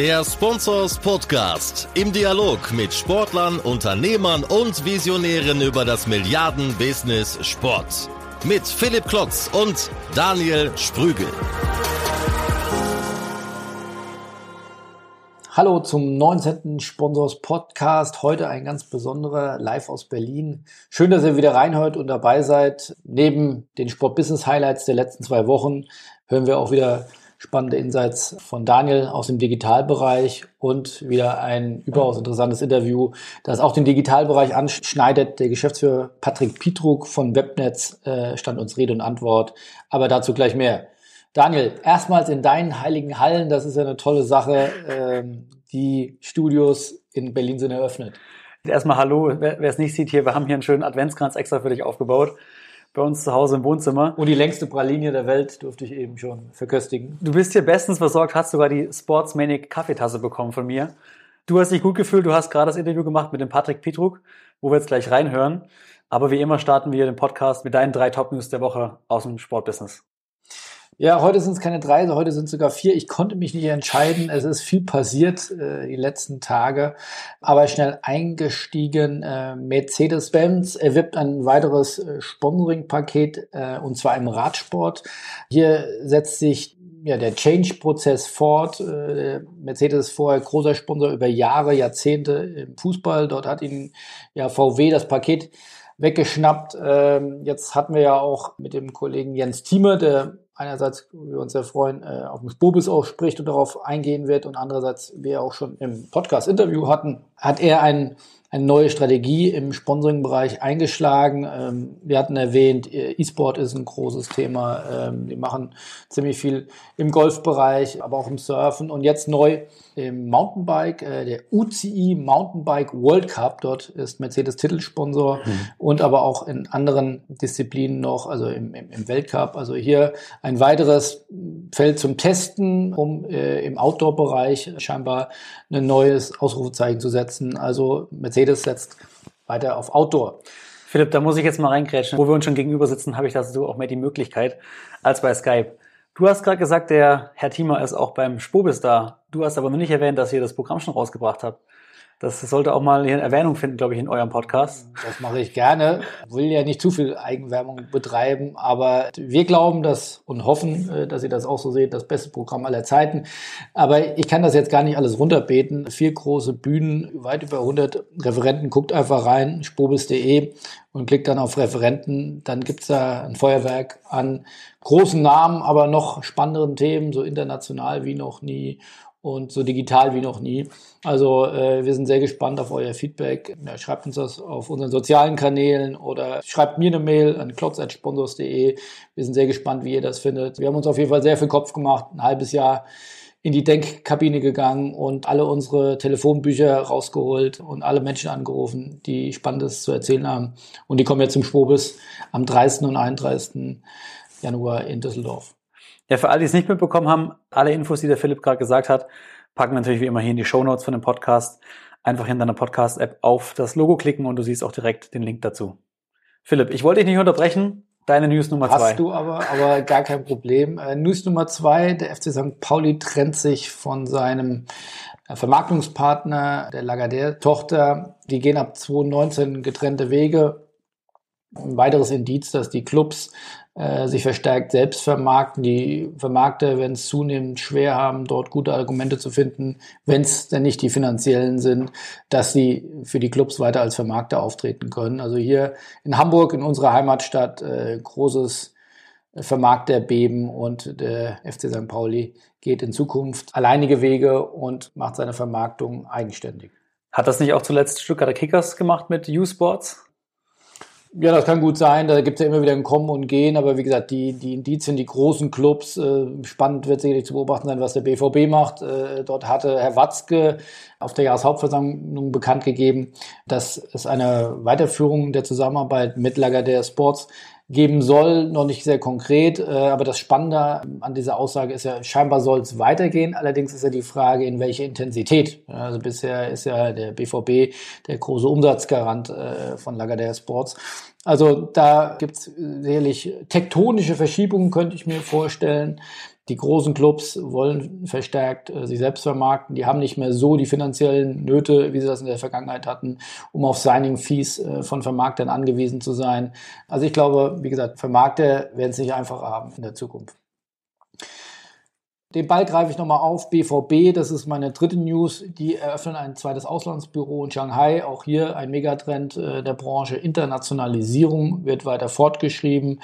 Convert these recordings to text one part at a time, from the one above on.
Der Sponsors Podcast im Dialog mit Sportlern, Unternehmern und Visionären über das Milliarden-Business Sport. Mit Philipp Klotz und Daniel Sprügel. Hallo zum 19. Sponsors Podcast. Heute ein ganz besonderer live aus Berlin. Schön, dass ihr wieder reinhört und dabei seid. Neben den Sport Business Highlights der letzten zwei Wochen hören wir auch wieder spannende Insights von Daniel aus dem Digitalbereich und wieder ein überaus interessantes Interview, das auch den Digitalbereich anschneidet. Der Geschäftsführer Patrick Pietruk von Webnetz äh, stand uns Rede und Antwort, aber dazu gleich mehr. Daniel, erstmals in deinen heiligen Hallen, das ist ja eine tolle Sache. Ähm, die Studios in Berlin sind eröffnet. Erstmal hallo, wer es nicht sieht hier, wir haben hier einen schönen Adventskranz extra für dich aufgebaut bei uns zu Hause im Wohnzimmer. Und die längste Praline der Welt durfte ich eben schon verköstigen. Du bist hier bestens versorgt, hast sogar die Sportsmanic Kaffeetasse bekommen von mir. Du hast dich gut gefühlt, du hast gerade das Interview gemacht mit dem Patrick Pietruk, wo wir jetzt gleich reinhören. Aber wie immer starten wir den Podcast mit deinen drei Top-News der Woche aus dem Sportbusiness. Ja, heute sind es keine drei, heute sind es sogar vier. Ich konnte mich nicht entscheiden. Es ist viel passiert äh, die letzten Tage, aber schnell eingestiegen. Äh, Mercedes-Benz erwirbt ein weiteres äh, Sponsoring-Paket äh, und zwar im Radsport. Hier setzt sich ja, der Change-Prozess fort. Äh, Mercedes vorher großer Sponsor über Jahre, Jahrzehnte im Fußball. Dort hat ihnen ja VW das Paket weggeschnappt. Ähm, jetzt hatten wir ja auch mit dem Kollegen Jens Thieme, der einerseits wir uns sehr freuen, äh, auf den Bobis auch spricht und darauf eingehen wird und andererseits wir auch schon im Podcast-Interview hatten, hat er ein eine neue Strategie im Sponsoring-Bereich eingeschlagen. Ähm, wir hatten erwähnt, äh, E-Sport ist ein großes Thema. Ähm, die machen ziemlich viel im Golfbereich, aber auch im Surfen. Und jetzt neu im Mountainbike, äh, der UCI Mountainbike World Cup. Dort ist Mercedes Titelsponsor mhm. und aber auch in anderen Disziplinen noch, also im, im, im, Weltcup. Also hier ein weiteres Feld zum Testen, um äh, im Outdoor-Bereich scheinbar ein neues Ausrufezeichen zu setzen. Also Mercedes setzt weiter auf Outdoor. Philipp, da muss ich jetzt mal reingrätschen. Wo wir uns schon gegenüber sitzen, habe ich dazu auch mehr die Möglichkeit als bei Skype. Du hast gerade gesagt, der Herr Thiemer ist auch beim Spobis da. Du hast aber noch nicht erwähnt, dass ihr das Programm schon rausgebracht habt. Das sollte auch mal hier eine Erwähnung finden, glaube ich, in eurem Podcast. Das mache ich gerne. Will ja nicht zu viel Eigenwerbung betreiben, aber wir glauben das und hoffen, äh, dass ihr das auch so seht, das beste Programm aller Zeiten. Aber ich kann das jetzt gar nicht alles runterbeten. Vier große Bühnen, weit über 100 Referenten. Guckt einfach rein, spobis.de und klickt dann auf Referenten. Dann gibt's da ein Feuerwerk an großen Namen, aber noch spannenderen Themen, so international wie noch nie und so digital wie noch nie. Also äh, wir sind sehr gespannt auf euer Feedback. Ja, schreibt uns das auf unseren sozialen Kanälen oder schreibt mir eine Mail an klotz.sponsors.de. Wir sind sehr gespannt, wie ihr das findet. Wir haben uns auf jeden Fall sehr viel Kopf gemacht, ein halbes Jahr in die Denkkabine gegangen und alle unsere Telefonbücher rausgeholt und alle Menschen angerufen, die Spannendes zu erzählen haben. Und die kommen jetzt zum Schwobis am 30. und 31. Januar in Düsseldorf. Ja, für alle, die es nicht mitbekommen haben, alle Infos, die der Philipp gerade gesagt hat, packen wir natürlich wie immer hier in die Show Notes von dem Podcast. Einfach in deiner Podcast-App auf das Logo klicken und du siehst auch direkt den Link dazu. Philipp, ich wollte dich nicht unterbrechen. Deine News Nummer zwei. Hast du aber, aber gar kein Problem. Äh, News Nummer zwei, der FC St. Pauli trennt sich von seinem äh, Vermarktungspartner, der Lagardère-Tochter. Die gehen ab 2019 getrennte Wege. Ein weiteres Indiz, dass die Clubs äh, sich verstärkt selbst vermarkten. Die Vermarkter werden es zunehmend schwer haben, dort gute Argumente zu finden, wenn es denn nicht die finanziellen sind, dass sie für die Clubs weiter als Vermarkter auftreten können. Also hier in Hamburg, in unserer Heimatstadt, äh, großes Vermarkterbeben und der FC St. Pauli geht in Zukunft alleinige Wege und macht seine Vermarktung eigenständig. Hat das nicht auch zuletzt Stuttgarter Kickers gemacht mit U-Sports? Ja, das kann gut sein. Da gibt es ja immer wieder ein Kommen und Gehen. Aber wie gesagt, die, die Indizien, die großen Clubs, äh, spannend wird sicherlich zu beobachten sein, was der BVB macht. Äh, dort hatte Herr Watzke auf der Jahreshauptversammlung bekannt gegeben, dass es eine Weiterführung der Zusammenarbeit mit Lagardère Sports geben soll, noch nicht sehr konkret. Äh, aber das Spannende an dieser Aussage ist ja, scheinbar soll es weitergehen. Allerdings ist ja die Frage, in welche Intensität. Also bisher ist ja der BVB der große Umsatzgarant äh, von Lagardère Sports. Also da gibt es sicherlich tektonische Verschiebungen, könnte ich mir vorstellen Die großen Clubs wollen verstärkt äh, sich selbst vermarkten. Die haben nicht mehr so die finanziellen Nöte, wie sie das in der Vergangenheit hatten, um auf Signing-Fees äh, von Vermarktern angewiesen zu sein. Also ich glaube, wie gesagt, Vermarkter werden es nicht einfacher haben in der Zukunft. Den Ball greife ich nochmal auf. BVB, das ist meine dritte News. Die eröffnen ein zweites Auslandsbüro in Shanghai. Auch hier ein Megatrend äh, der Branche. Internationalisierung wird weiter fortgeschrieben.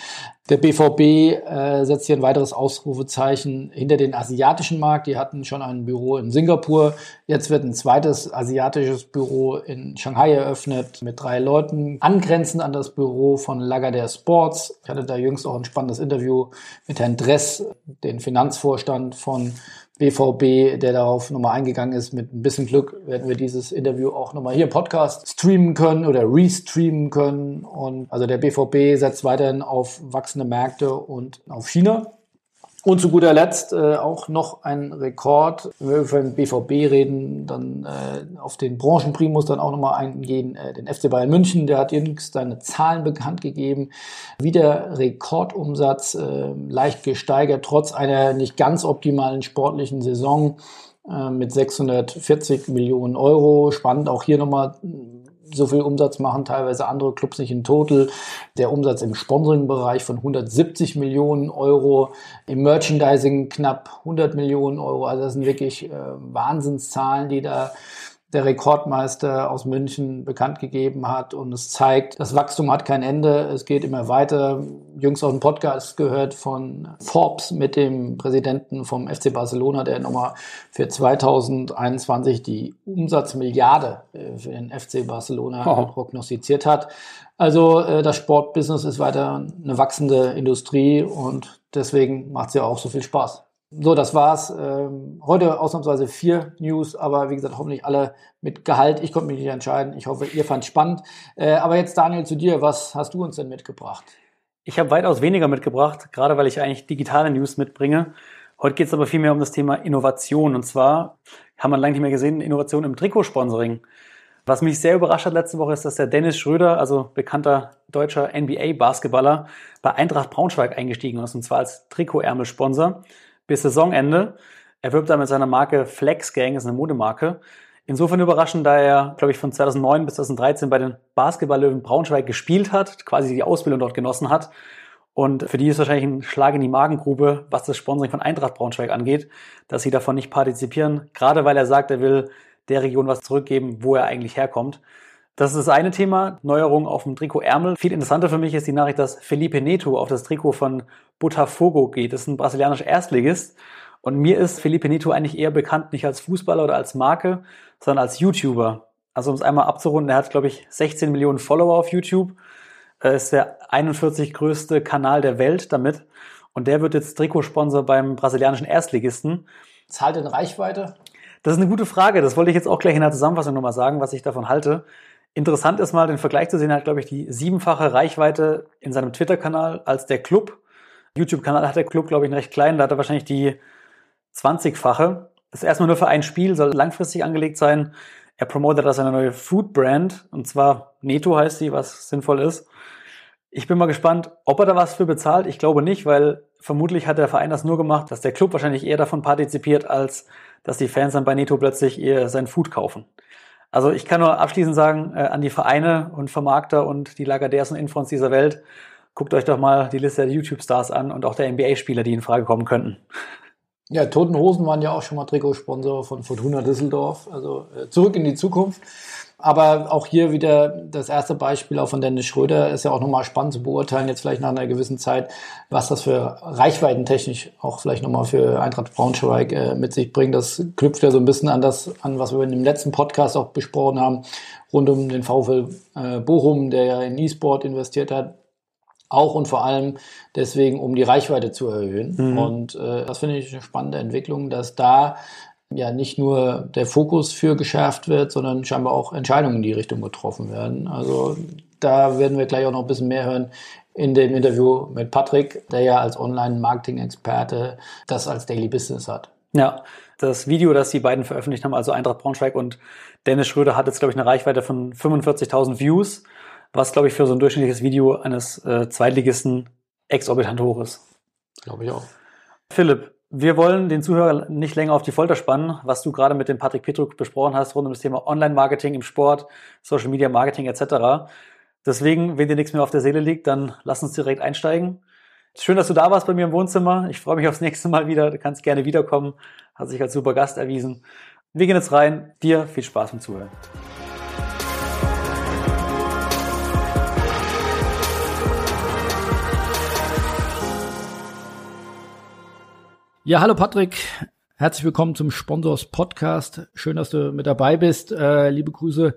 Der BVB äh, setzt hier ein weiteres Ausrufezeichen hinter den asiatischen Markt. Die hatten schon ein Büro in Singapur. Jetzt wird ein zweites asiatisches Büro in Shanghai eröffnet mit drei Leuten, angrenzend an das Büro von Lagardère Sports. Ich hatte da jüngst auch ein spannendes Interview mit Herrn Dress, den Finanzvorstand von BVB, der darauf nochmal eingegangen ist. Mit ein bisschen Glück werden wir dieses Interview auch nochmal hier im Podcast streamen können oder restreamen können. Und also der BVB setzt weiterhin auf wachsende Märkte und auf China. Und zu guter Letzt äh, auch noch ein Rekord. Wenn wir über den BVB reden, dann äh, auf den Branchenprimus dann auch nochmal eingehen. Äh, den FC Bayern München, der hat jüngst seine Zahlen bekannt gegeben. Wieder Rekordumsatz, äh, leicht gesteigert, trotz einer nicht ganz optimalen sportlichen Saison äh, mit 640 Millionen Euro. Spannend auch hier nochmal so viel Umsatz machen teilweise andere Clubs nicht in Total. Der Umsatz im Sponsoring-Bereich von 170 Millionen Euro, im Merchandising knapp 100 Millionen Euro. Also das sind wirklich äh, Wahnsinnszahlen, die da der Rekordmeister aus München bekannt gegeben hat. Und es zeigt, das Wachstum hat kein Ende. Es geht immer weiter. Jüngst auch ein Podcast gehört von Forbes mit dem Präsidenten vom FC Barcelona, der nochmal für 2021 die Umsatzmilliarde äh, für den FC Barcelona oh. prognostiziert hat. Also äh, das Sportbusiness ist weiter eine wachsende Industrie und deswegen macht es ja auch so viel Spaß. So, das war's. Ähm, heute ausnahmsweise vier News, aber wie gesagt, hoffentlich alle mit Gehalt. Ich konnte mich nicht entscheiden. Ich hoffe, ihr fand spannend. Äh, aber jetzt, Daniel, zu dir. Was hast du uns denn mitgebracht? Ich habe weitaus weniger mitgebracht, gerade weil ich eigentlich digitale News mitbringe. Heute geht es aber vielmehr um das Thema Innovation. Und zwar haben wir lange nicht mehr gesehen, Innovation im Trikotsponsoring. Was mich sehr überrascht hat letzte Woche ist, dass der Dennis Schröder, also bekannter deutscher NBA-Basketballer, bei Eintracht Braunschweig eingestiegen ist, und zwar als Trikotärmelsponsor bis Saisonende. Er wirbt da mit seiner Marke Flex Gang, ist eine Modemarke. Insofern überraschend, da er, glaube ich, von 2009 bis 2013 bei den Basketballlöwen Braunschweig gespielt hat, quasi die Ausbildung dort genossen hat. Und für die ist wahrscheinlich ein Schlag in die Magengrube, was das Sponsoring von Eintracht Braunschweig angeht, dass sie davon nicht partizipieren, gerade weil er sagt, er will der Region was zurückgeben, wo er eigentlich herkommt. Das ist das eine Thema, Neuerung auf dem Trikot Ärmel. Viel interessanter für mich ist die Nachricht, dass Felipe Neto auf das Trikot von Botafogo geht. Das ist ein brasilianischer Erstligist. Und mir ist Felipe Neto eigentlich eher bekannt, nicht als Fußballer oder als Marke, sondern als YouTuber. Also um es einmal abzurunden, er hat, glaube ich, 16 Millionen Follower auf YouTube. Er ist der 41 größte Kanal der Welt damit. Und der wird jetzt Trikotsponsor beim brasilianischen Erstligisten. Zahlt in Reichweite? Das ist eine gute Frage. Das wollte ich jetzt auch gleich in der Zusammenfassung nochmal sagen, was ich davon halte. Interessant ist mal den Vergleich zu sehen, er hat, glaube ich, die siebenfache Reichweite in seinem Twitter-Kanal als der Club. YouTube-Kanal hat der Club, glaube ich, einen recht kleinen, da hat er wahrscheinlich die 20-fache. Das ist erstmal nur für ein Spiel, soll langfristig angelegt sein. Er promotet das eine neue Food-Brand, und zwar Neto heißt sie, was sinnvoll ist. Ich bin mal gespannt, ob er da was für bezahlt. Ich glaube nicht, weil vermutlich hat der Verein das nur gemacht, dass der Club wahrscheinlich eher davon partizipiert, als dass die Fans dann bei Neto plötzlich eher sein Food kaufen. Also ich kann nur abschließend sagen, äh, an die Vereine und Vermarkter und die Lagardères und Infons dieser Welt, guckt euch doch mal die Liste der YouTube-Stars an und auch der NBA-Spieler, die in Frage kommen könnten. Ja, Toten Hosen waren ja auch schon mal Trikotsponsor von Fortuna Düsseldorf. Also äh, zurück in die Zukunft. Aber auch hier wieder das erste Beispiel auch von Dennis Schröder ist ja auch nochmal spannend zu beurteilen, jetzt vielleicht nach einer gewissen Zeit, was das für reichweitentechnisch auch vielleicht nochmal für Eintracht Braunschweig äh, mit sich bringt. Das knüpft ja so ein bisschen an das, an was wir in dem letzten Podcast auch besprochen haben, rund um den VfL äh, Bochum, der ja in E-Sport investiert hat. Auch und vor allem deswegen, um die Reichweite zu erhöhen. Mhm. Und äh, das finde ich eine spannende Entwicklung, dass da ja nicht nur der Fokus für geschärft wird, sondern scheinbar auch Entscheidungen in die Richtung getroffen werden. Also da werden wir gleich auch noch ein bisschen mehr hören in dem Interview mit Patrick, der ja als Online-Marketing-Experte das als Daily Business hat. Ja, das Video, das die beiden veröffentlicht haben, also Eintracht Braunschweig und Dennis Schröder, hat jetzt, glaube ich, eine Reichweite von 45.000 Views, was, glaube ich, für so ein durchschnittliches Video eines äh, Zweitligisten exorbitant hoch ist. Glaube ich auch. Philipp, Wir wollen den Zuhörer nicht länger auf die Folter spannen, was du gerade mit dem Patrick Petruk besprochen hast rund um das Thema Online-Marketing im Sport, Social Media Marketing etc. Deswegen, wenn dir nichts mehr auf der Seele liegt, dann lass uns direkt einsteigen. Schön, dass du da warst bei mir im Wohnzimmer. Ich freue mich aufs nächste Mal wieder. Du kannst gerne wiederkommen. Hat sich als super Gast erwiesen. Wir gehen jetzt rein. Dir viel Spaß beim Zuhören. Ja, hallo Patrick. Herzlich willkommen zum Sponsors Podcast. Schön, dass du mit dabei bist. Äh, liebe Grüße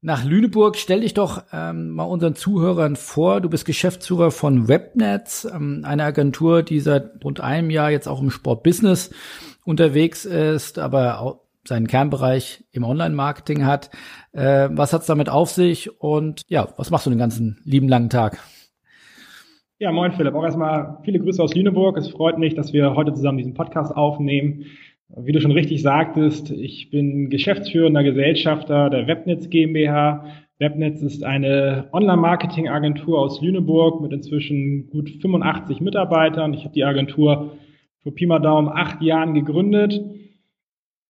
nach Lüneburg. Stell dich doch ähm, mal unseren Zuhörern vor. Du bist Geschäftsführer von Webnetz, ähm, eine Agentur, die seit rund einem Jahr jetzt auch im Sportbusiness unterwegs ist, aber auch seinen Kernbereich im Online-Marketing hat. Äh, was hat's damit auf sich und ja, was machst du den ganzen lieben langen Tag? Ja, moin Philipp. Auch erstmal viele Grüße aus Lüneburg. Es freut mich, dass wir heute zusammen diesen Podcast aufnehmen. Wie du schon richtig sagtest, ich bin geschäftsführender Gesellschafter der Webnetz GmbH. Webnetz ist eine Online-Marketing-Agentur aus Lüneburg mit inzwischen gut 85 Mitarbeitern. Ich habe die Agentur vor Pi mal Daumen acht Jahren gegründet.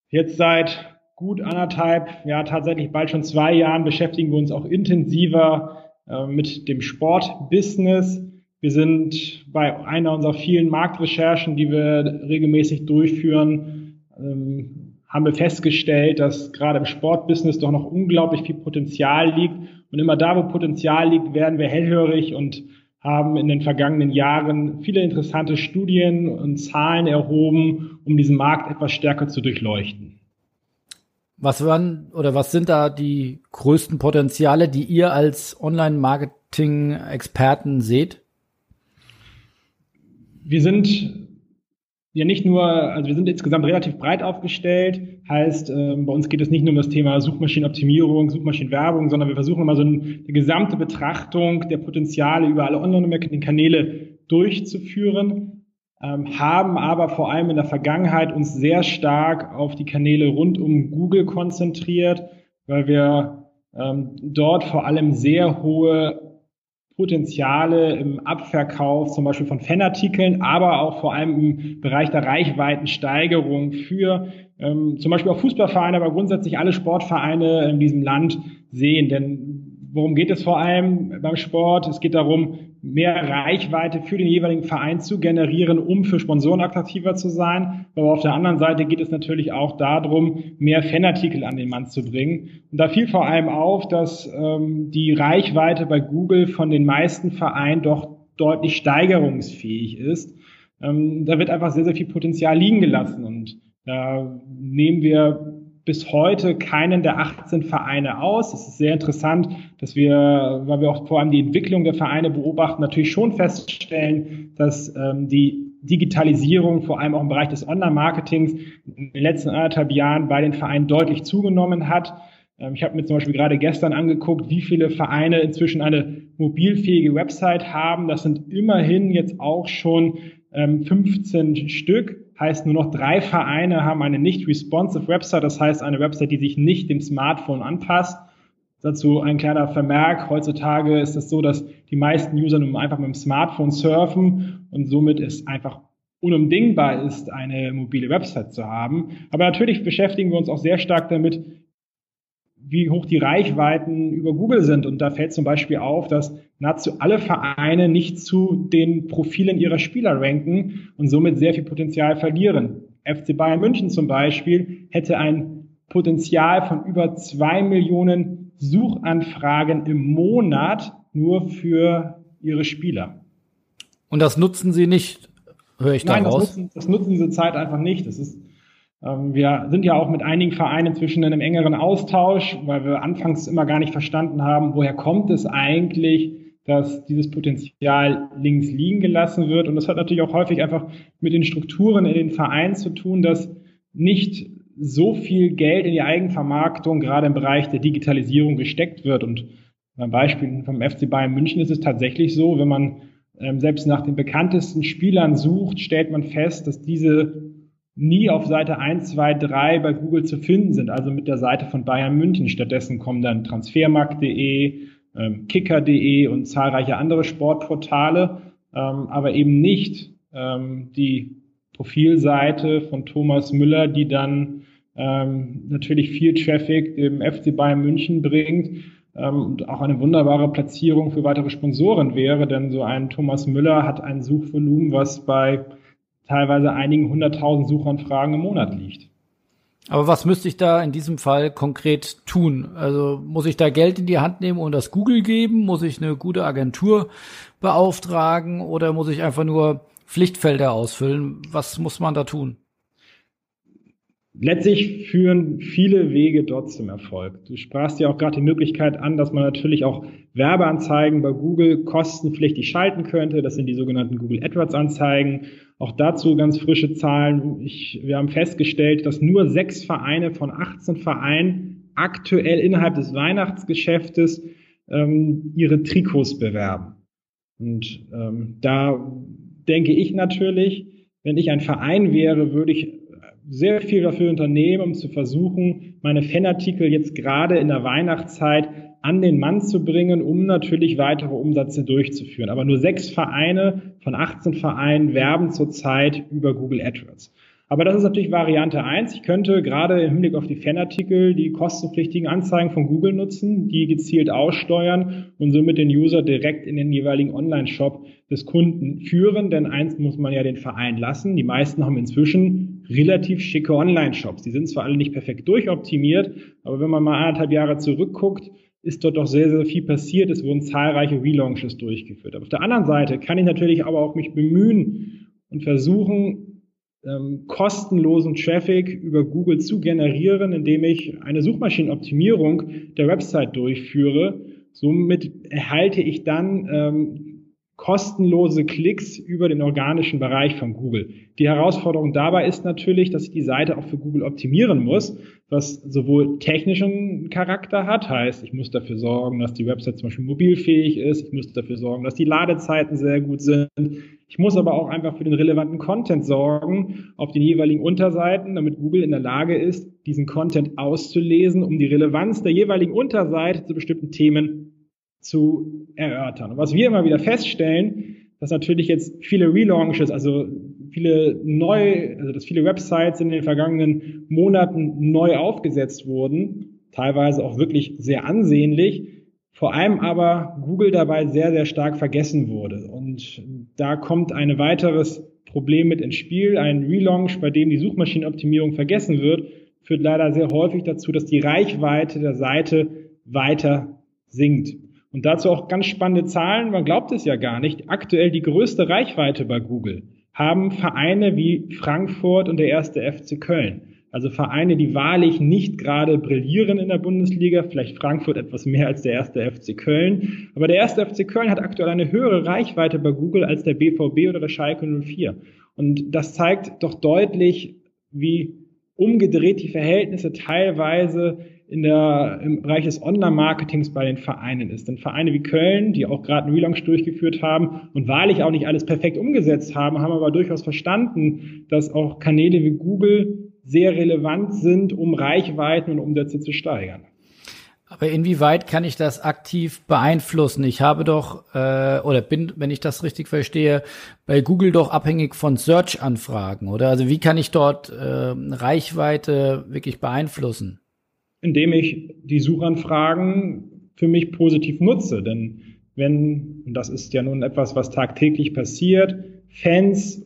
Jetzt seit gut anderthalb, ja tatsächlich bald schon zwei Jahren beschäftigen wir uns auch intensiver äh, mit dem Sportbusiness. Wir sind bei einer unserer vielen Marktrecherchen, die wir regelmäßig durchführen, ähm, haben wir festgestellt, dass gerade im Sportbusiness doch noch unglaublich viel Potenzial liegt. Und immer da, wo Potenzial liegt, werden wir hellhörig und haben in den vergangenen Jahren viele interessante Studien und Zahlen erhoben, um diesen Markt etwas stärker zu durchleuchten. Was waren oder was sind da die größten Potenziale, die ihr als Online-Marketing-Experten seht? Wir sind ja nicht nur, also wir sind insgesamt relativ breit aufgestellt, heißt, äh, bei uns geht es nicht nur um das Thema Suchmaschinenoptimierung, Suchmaschinenwerbung, sondern wir versuchen immer so eine, gesamte Betrachtung der Potenziale über alle Online-Marketing-Kanäle durchzuführen, ähm, haben aber vor allem in der Vergangenheit uns sehr stark auf die Kanäle rund um Google konzentriert, weil wir ähm, dort vor allem sehr hohe Potenziale im Abverkauf zum Beispiel von Fanartikeln, aber auch vor allem im Bereich der Reichweitensteigerung für ähm, zum Beispiel auch Fußballvereine, aber grundsätzlich alle Sportvereine in diesem Land sehen. Denn worum geht es vor allem beim Sport? Es geht darum, mehr Reichweite für den jeweiligen Verein zu generieren, um für Sponsoren attraktiver zu sein. Aber auf der anderen Seite geht es natürlich auch darum, mehr Fanartikel an den Mann zu bringen. Und da fiel vor allem auf, dass ähm, die Reichweite bei Google von den meisten Vereinen doch deutlich steigerungsfähig ist. Ähm, da wird einfach sehr, sehr viel Potenzial liegen gelassen. Und da nehmen wir bis heute keinen der 18 Vereine aus. Es ist sehr interessant, dass wir, weil wir auch vor allem die Entwicklung der Vereine beobachten, natürlich schon feststellen, dass ähm, die Digitalisierung vor allem auch im Bereich des Online-Marketings in den letzten anderthalb Jahren bei den Vereinen deutlich zugenommen hat. Ähm, ich habe mir zum Beispiel gerade gestern angeguckt, wie viele Vereine inzwischen eine mobilfähige Website haben. Das sind immerhin jetzt auch schon ähm, 15 Stück heißt nur noch drei Vereine haben eine nicht responsive Website, das heißt eine Website, die sich nicht dem Smartphone anpasst. Dazu ein kleiner Vermerk. Heutzutage ist es so, dass die meisten User nun einfach mit dem Smartphone surfen und somit es einfach unumdingbar ist, eine mobile Website zu haben. Aber natürlich beschäftigen wir uns auch sehr stark damit, wie hoch die Reichweiten über Google sind. Und da fällt zum Beispiel auf, dass nahezu alle Vereine nicht zu den Profilen ihrer Spieler ranken und somit sehr viel Potenzial verlieren. FC Bayern München zum Beispiel hätte ein Potenzial von über zwei Millionen Suchanfragen im Monat nur für ihre Spieler. Und das nutzen sie nicht, höre ich Nein, daraus? das nutzen, das nutzen diese Zeit einfach nicht. Das ist wir sind ja auch mit einigen Vereinen inzwischen in einem engeren Austausch, weil wir anfangs immer gar nicht verstanden haben, woher kommt es eigentlich, dass dieses Potenzial links liegen gelassen wird. Und das hat natürlich auch häufig einfach mit den Strukturen in den Vereinen zu tun, dass nicht so viel Geld in die Eigenvermarktung gerade im Bereich der Digitalisierung gesteckt wird. Und beim Beispiel vom FC Bayern München ist es tatsächlich so, wenn man ähm, selbst nach den bekanntesten Spielern sucht, stellt man fest, dass diese nie auf Seite 1, 2, 3 bei Google zu finden sind, also mit der Seite von Bayern München. Stattdessen kommen dann transfermarkt.de, ähm, kicker.de und zahlreiche andere Sportportale, ähm, aber eben nicht ähm, die Profilseite von Thomas Müller, die dann natürlich viel Traffic im FC Bayern München bringt und auch eine wunderbare Platzierung für weitere Sponsoren wäre, denn so ein Thomas Müller hat ein Suchvolumen, was bei teilweise einigen hunderttausend Suchanfragen im Monat liegt. Aber was müsste ich da in diesem Fall konkret tun? Also muss ich da Geld in die Hand nehmen und das Google geben? Muss ich eine gute Agentur beauftragen oder muss ich einfach nur Pflichtfelder ausfüllen? Was muss man da tun? Letztlich führen viele Wege dort zum Erfolg. Du sprachst ja auch gerade die Möglichkeit an, dass man natürlich auch Werbeanzeigen bei Google kostenpflichtig schalten könnte. Das sind die sogenannten Google AdWords Anzeigen. Auch dazu ganz frische Zahlen. Ich, wir haben festgestellt, dass nur sechs Vereine von 18 Vereinen aktuell innerhalb des Weihnachtsgeschäftes ähm, ihre Trikots bewerben. Und ähm, da denke ich natürlich, wenn ich ein Verein wäre, würde ich sehr viel dafür unternehmen, um zu versuchen, meine Fanartikel jetzt gerade in der Weihnachtszeit an den Mann zu bringen, um natürlich weitere Umsätze durchzuführen. Aber nur sechs Vereine von 18 Vereinen werben zurzeit über Google AdWords. Aber das ist natürlich Variante eins. Ich könnte gerade im Hinblick auf die Fanartikel die kostenpflichtigen Anzeigen von Google nutzen, die gezielt aussteuern und somit den User direkt in den jeweiligen Online-Shop des Kunden führen. Denn eins muss man ja den Verein lassen. Die meisten haben inzwischen relativ schicke Online-Shops. Die sind zwar alle nicht perfekt durchoptimiert, aber wenn man mal anderthalb Jahre zurückguckt, ist dort doch sehr, sehr viel passiert. Es wurden zahlreiche Relaunches durchgeführt. Aber auf der anderen Seite kann ich natürlich aber auch mich bemühen und versuchen, ähm, kostenlosen Traffic über Google zu generieren, indem ich eine Suchmaschinenoptimierung der Website durchführe. Somit erhalte ich dann ähm, kostenlose Klicks über den organischen Bereich von Google. Die Herausforderung dabei ist natürlich, dass ich die Seite auch für Google optimieren muss, was sowohl technischen Charakter hat, heißt, ich muss dafür sorgen, dass die Website zum Beispiel mobilfähig ist, ich muss dafür sorgen, dass die Ladezeiten sehr gut sind, ich muss aber auch einfach für den relevanten Content sorgen auf den jeweiligen Unterseiten, damit Google in der Lage ist, diesen Content auszulesen, um die Relevanz der jeweiligen Unterseite zu bestimmten Themen zu erörtern. Und was wir immer wieder feststellen, dass natürlich jetzt viele Relaunches, also viele neu, also dass viele Websites in den vergangenen Monaten neu aufgesetzt wurden, teilweise auch wirklich sehr ansehnlich, vor allem aber Google dabei sehr, sehr stark vergessen wurde. Und da kommt ein weiteres Problem mit ins Spiel. Ein Relaunch, bei dem die Suchmaschinenoptimierung vergessen wird, führt leider sehr häufig dazu, dass die Reichweite der Seite weiter sinkt. Und dazu auch ganz spannende Zahlen, man glaubt es ja gar nicht. Aktuell die größte Reichweite bei Google haben Vereine wie Frankfurt und der erste FC Köln. Also Vereine, die wahrlich nicht gerade brillieren in der Bundesliga, vielleicht Frankfurt etwas mehr als der erste FC Köln. Aber der erste FC Köln hat aktuell eine höhere Reichweite bei Google als der BVB oder der Schalke 04. Und das zeigt doch deutlich, wie umgedreht die Verhältnisse teilweise in der, im Bereich des Online-Marketings bei den Vereinen ist. Denn Vereine wie Köln, die auch gerade einen Relaunch durchgeführt haben und wahrlich auch nicht alles perfekt umgesetzt haben, haben aber durchaus verstanden, dass auch Kanäle wie Google sehr relevant sind, um Reichweiten und Umsätze zu steigern. Aber inwieweit kann ich das aktiv beeinflussen? Ich habe doch, äh, oder bin, wenn ich das richtig verstehe, bei Google doch abhängig von Search-Anfragen, oder? Also wie kann ich dort äh, Reichweite wirklich beeinflussen? Indem ich die Suchanfragen für mich positiv nutze. Denn wenn, und das ist ja nun etwas, was tagtäglich passiert, Fans,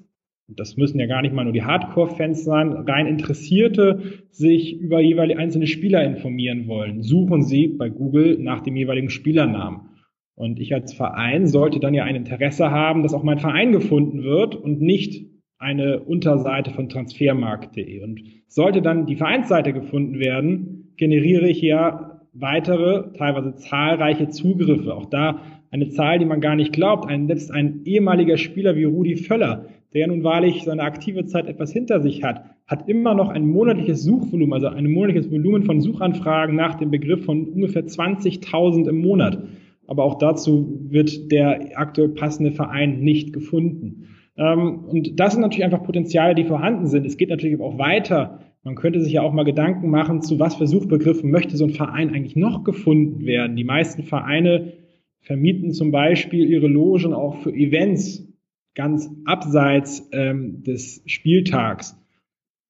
das müssen ja gar nicht mal nur die Hardcore-Fans sein, rein Interessierte sich über jeweilige einzelne Spieler informieren wollen, suchen sie bei Google nach dem jeweiligen Spielernamen. Und ich als Verein sollte dann ja ein Interesse haben, dass auch mein Verein gefunden wird und nicht eine Unterseite von transfermarkt.de. Und sollte dann die Vereinsseite gefunden werden, generiere ich ja weitere, teilweise zahlreiche Zugriffe. Auch da eine Zahl, die man gar nicht glaubt. Ein, selbst ein ehemaliger Spieler wie Rudi Völler, der nun wahrlich seine aktive Zeit etwas hinter sich hat, hat immer noch ein monatliches Suchvolumen, also ein monatliches Volumen von Suchanfragen nach dem Begriff von ungefähr 20.000 im Monat. Aber auch dazu wird der aktuell passende Verein nicht gefunden. Ähm, und das sind natürlich einfach Potenziale, die vorhanden sind. Es geht natürlich auch weiter man könnte sich ja auch mal Gedanken machen, zu was für Suchbegriffen möchte so ein Verein eigentlich noch gefunden werden. Die meisten Vereine vermieten zum Beispiel ihre Logen auch für Events. ganz abseits ähm, des Spieltags.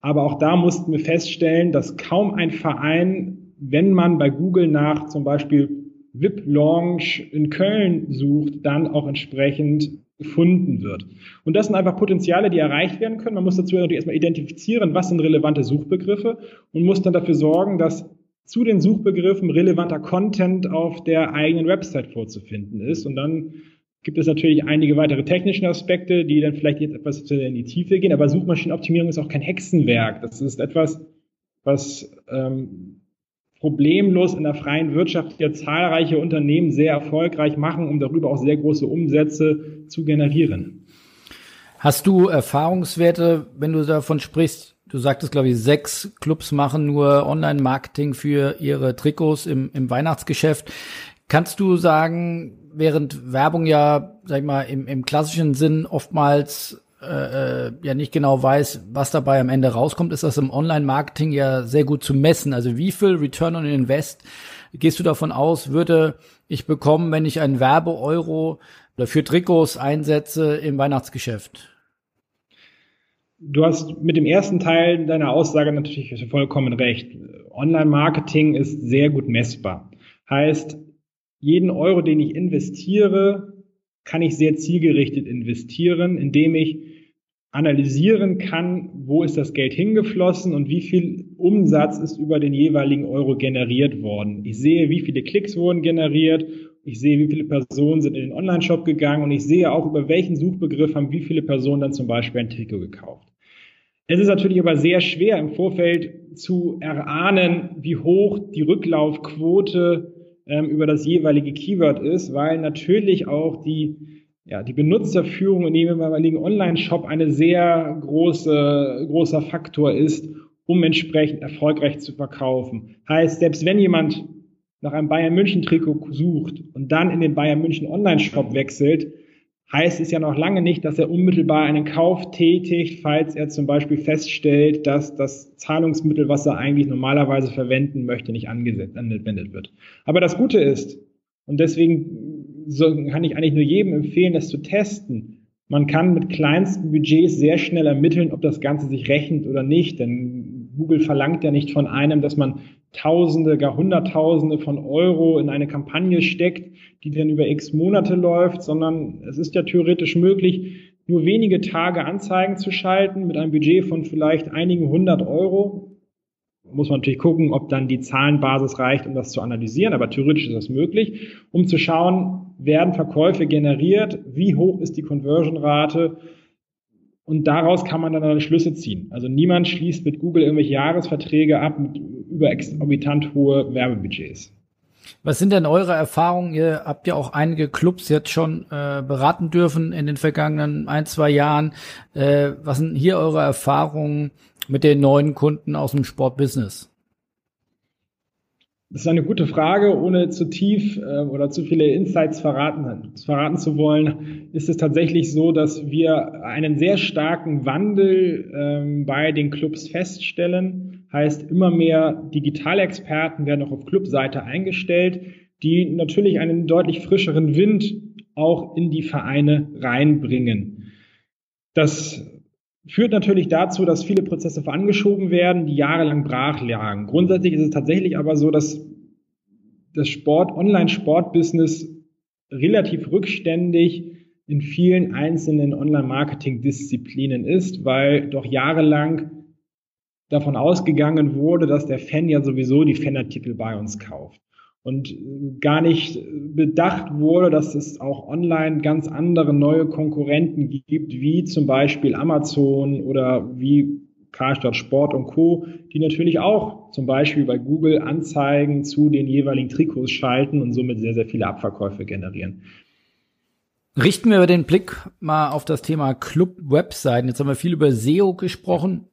Aber auch da mussten wir feststellen, dass kaum ein Verein, wenn man bei Google nach zum Beispiel VIP Launch in Köln sucht, dann auch entsprechend gefunden wird. Und das sind einfach Potenziale, die erreicht werden können. Man muss dazu natürlich erstmal identifizieren, was sind relevante Suchbegriffe und muss dann dafür sorgen, dass zu den Suchbegriffen relevanter Content auf der eigenen Website vorzufinden ist. Und dann gibt es natürlich einige weitere technische Aspekte, die dann vielleicht jetzt etwas in die Tiefe gehen. Aber Suchmaschinenoptimierung ist auch kein Hexenwerk. Das ist etwas, was ähm, problemlos in der freien Wirtschaft ja zahlreiche Unternehmen sehr erfolgreich machen, um darüber auch sehr große Umsätze zu generieren. Hast du Erfahrungswerte, wenn du davon sprichst? Du sagtest, glaube ich, sechs Clubs machen nur Online-Marketing für ihre Trikots im, im Weihnachtsgeschäft. Kannst du sagen, während Werbung ja, sag ich mal, im, im klassischen Sinn oftmals äh, äh, ja nicht genau weiß, was dabei am Ende rauskommt, ist das im Online-Marketing ja sehr gut zu messen. Also wie viel Return on Invest gehst du davon aus, würde ich bekommen, wenn ich einen Werbe-Euro für Trikots einsetze im Weihnachtsgeschäft? Du hast mit dem ersten Teil deiner Aussage natürlich vollkommen recht. Online-Marketing ist sehr gut messbar. Heißt, jeden Euro, den ich investiere, kann ich sehr zielgerichtet investieren, indem ich analysieren kann, wo ist das Geld hingeflossen und wie viel Umsatz ist über den jeweiligen Euro generiert worden. Ich sehe, wie viele Klicks wurden generiert, ich sehe, wie viele Personen sind in den Online-Shop gegangen und ich sehe auch, über welchen Suchbegriff haben wie viele Personen dann zum Beispiel ein Trikot gekauft. Es ist natürlich aber sehr schwer im Vorfeld zu erahnen, wie hoch die Rücklaufquote ähm, über das jeweilige Keyword ist, weil natürlich auch die ja, die Benutzerführung in dem jeweiligen Online-Shop eine sehr große, großer Faktor ist, um entsprechend erfolgreich zu verkaufen. Heißt, selbst wenn jemand nach einem Bayern München Trikot sucht und dann in den Bayern München Online-Shop wechselt, heißt es ja noch lange nicht, dass er unmittelbar einen Kauf tätigt, falls er zum Beispiel feststellt, dass das Zahlungsmittel, was er eigentlich normalerweise verwenden möchte, nicht angewendet wird. Aber das Gute ist, und deswegen kann ich eigentlich nur jedem empfehlen, das zu testen. Man kann mit kleinsten Budgets sehr schnell ermitteln, ob das Ganze sich rechnet oder nicht, denn Google verlangt ja nicht von einem, dass man Tausende, gar Hunderttausende von Euro in eine Kampagne steckt, die dann über x Monate läuft, sondern es ist ja theoretisch möglich, nur wenige Tage Anzeigen zu schalten mit einem Budget von vielleicht einigen hundert Euro. Muss man natürlich gucken, ob dann die Zahlenbasis reicht, um das zu analysieren, aber theoretisch ist das möglich, um zu schauen, werden Verkäufe generiert, wie hoch ist die Conversion-Rate und daraus kann man dann Schlüsse ziehen. Also niemand schließt mit Google irgendwelche Jahresverträge ab mit über exorbitant hohe Werbebudgets. Was sind denn eure Erfahrungen? Ihr habt ja auch einige Clubs jetzt schon äh, beraten dürfen in den vergangenen ein, zwei Jahren. Äh, was sind hier eure Erfahrungen mit den neuen Kunden aus dem Sportbusiness? Das ist eine gute Frage. Ohne zu tief äh, oder zu viele Insights verraten, verraten zu wollen, ist es tatsächlich so, dass wir einen sehr starken Wandel ähm, bei den Clubs feststellen. Heißt, immer mehr Digitalexperten werden auch auf Clubseite eingestellt, die natürlich einen deutlich frischeren Wind auch in die Vereine reinbringen. Das führt natürlich dazu, dass viele Prozesse vorangeschoben werden, die jahrelang brach lagen. Grundsätzlich ist es tatsächlich aber so, dass das Sport, Online-Sport-Business relativ rückständig in vielen einzelnen Online-Marketing-Disziplinen ist, weil doch jahrelang davon ausgegangen wurde, dass der Fan ja sowieso die Fanartikel bei uns kauft und gar nicht bedacht wurde, dass es auch online ganz andere neue Konkurrenten gibt, wie zum Beispiel Amazon oder wie Karstadt Sport und Co., die natürlich auch zum Beispiel bei Google Anzeigen zu den jeweiligen Trikots schalten und somit sehr, sehr viele Abverkäufe generieren. Richten wir den Blick mal auf das Thema Club-Webseiten. Jetzt haben wir viel über SEO gesprochen.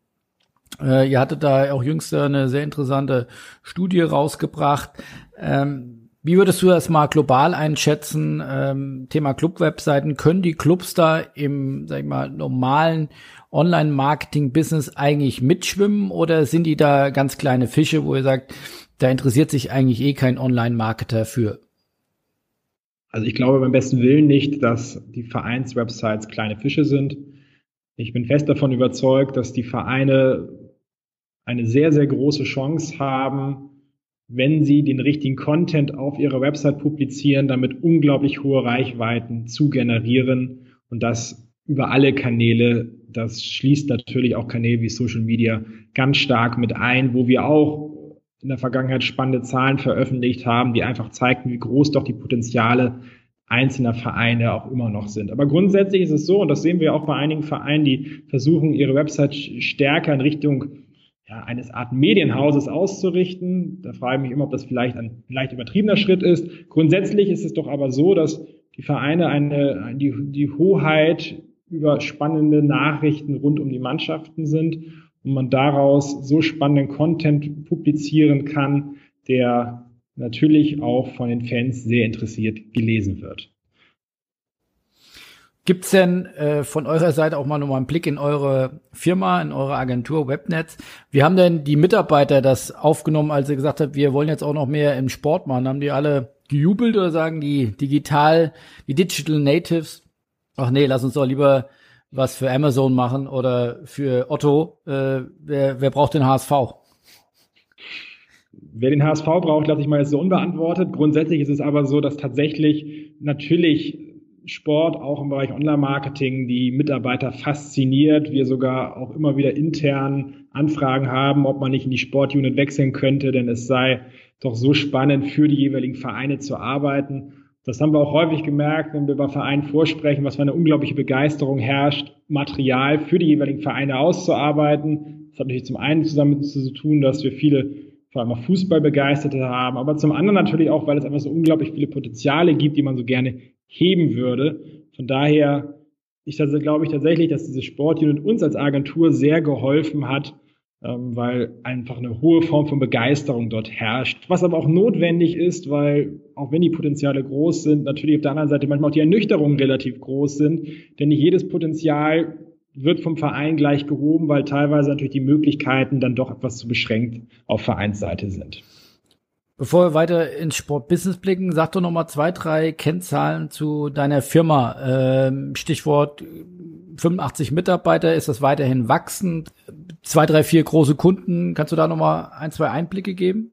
Äh, ihr hattet da auch jüngst eine sehr interessante Studie rausgebracht. Ähm, wie würdest du das mal global einschätzen? Ähm, Thema Club-Webseiten. Können die Clubs da im, sag ich mal, normalen Online-Marketing-Business eigentlich mitschwimmen oder sind die da ganz kleine Fische, wo ihr sagt, da interessiert sich eigentlich eh kein Online-Marketer für? Also ich glaube beim besten Willen nicht, dass die Vereinswebsites kleine Fische sind. Ich bin fest davon überzeugt, dass die Vereine eine sehr, sehr große Chance haben, wenn sie den richtigen Content auf ihrer Website publizieren, damit unglaublich hohe Reichweiten zu generieren und das über alle Kanäle. Das schließt natürlich auch Kanäle wie Social Media ganz stark mit ein, wo wir auch in der Vergangenheit spannende Zahlen veröffentlicht haben, die einfach zeigten, wie groß doch die Potenziale einzelner Vereine auch immer noch sind. Aber grundsätzlich ist es so, und das sehen wir auch bei einigen Vereinen, die versuchen, ihre Website stärker in Richtung ja, eines Art Medienhauses auszurichten. Da frage ich mich immer, ob das vielleicht ein leicht übertriebener Schritt ist. Grundsätzlich ist es doch aber so, dass die Vereine eine, die, die Hoheit über spannende Nachrichten rund um die Mannschaften sind und man daraus so spannenden Content publizieren kann, der natürlich auch von den Fans sehr interessiert gelesen wird. Gibt es denn äh, von eurer Seite auch mal nochmal einen Blick in eure Firma, in eure Agentur Webnetz? Wie haben denn die Mitarbeiter das aufgenommen, als ihr gesagt habt, wir wollen jetzt auch noch mehr im Sport machen? Haben die alle gejubelt oder sagen die digital, die Digital Natives, ach nee, lass uns doch lieber was für Amazon machen oder für Otto. Äh, wer, wer braucht den HSV? Wer den HSV braucht, lasse ich mal jetzt so unbeantwortet. Grundsätzlich ist es aber so, dass tatsächlich natürlich Sport auch im Bereich Online-Marketing die Mitarbeiter fasziniert. Wir sogar auch immer wieder intern Anfragen haben, ob man nicht in die Sportunit wechseln könnte, denn es sei doch so spannend für die jeweiligen Vereine zu arbeiten. Das haben wir auch häufig gemerkt, wenn wir bei Vereinen vorsprechen, was für eine unglaubliche Begeisterung herrscht, Material für die jeweiligen Vereine auszuarbeiten. Das hat natürlich zum einen zusammen zu tun, dass wir viele vor allem auch Fußballbegeisterte haben, aber zum anderen natürlich auch, weil es einfach so unglaublich viele Potenziale gibt, die man so gerne heben würde. Von daher, ich glaube ich tatsächlich, dass diese Sportunit uns als Agentur sehr geholfen hat, ähm, weil einfach eine hohe Form von Begeisterung dort herrscht. Was aber auch notwendig ist, weil auch wenn die Potenziale groß sind, natürlich auf der anderen Seite manchmal auch die Ernüchterungen relativ groß sind, denn nicht jedes Potenzial wird vom Verein gleich gehoben, weil teilweise natürlich die Möglichkeiten dann doch etwas zu beschränkt auf Vereinsseite sind. Bevor wir weiter ins Sportbusiness blicken, sag doch noch mal zwei, drei Kennzahlen zu deiner Firma. Ähm, Stichwort 85 Mitarbeiter, ist das weiterhin wachsend? Zwei, drei, vier große Kunden. Kannst du da noch mal ein, zwei Einblicke geben?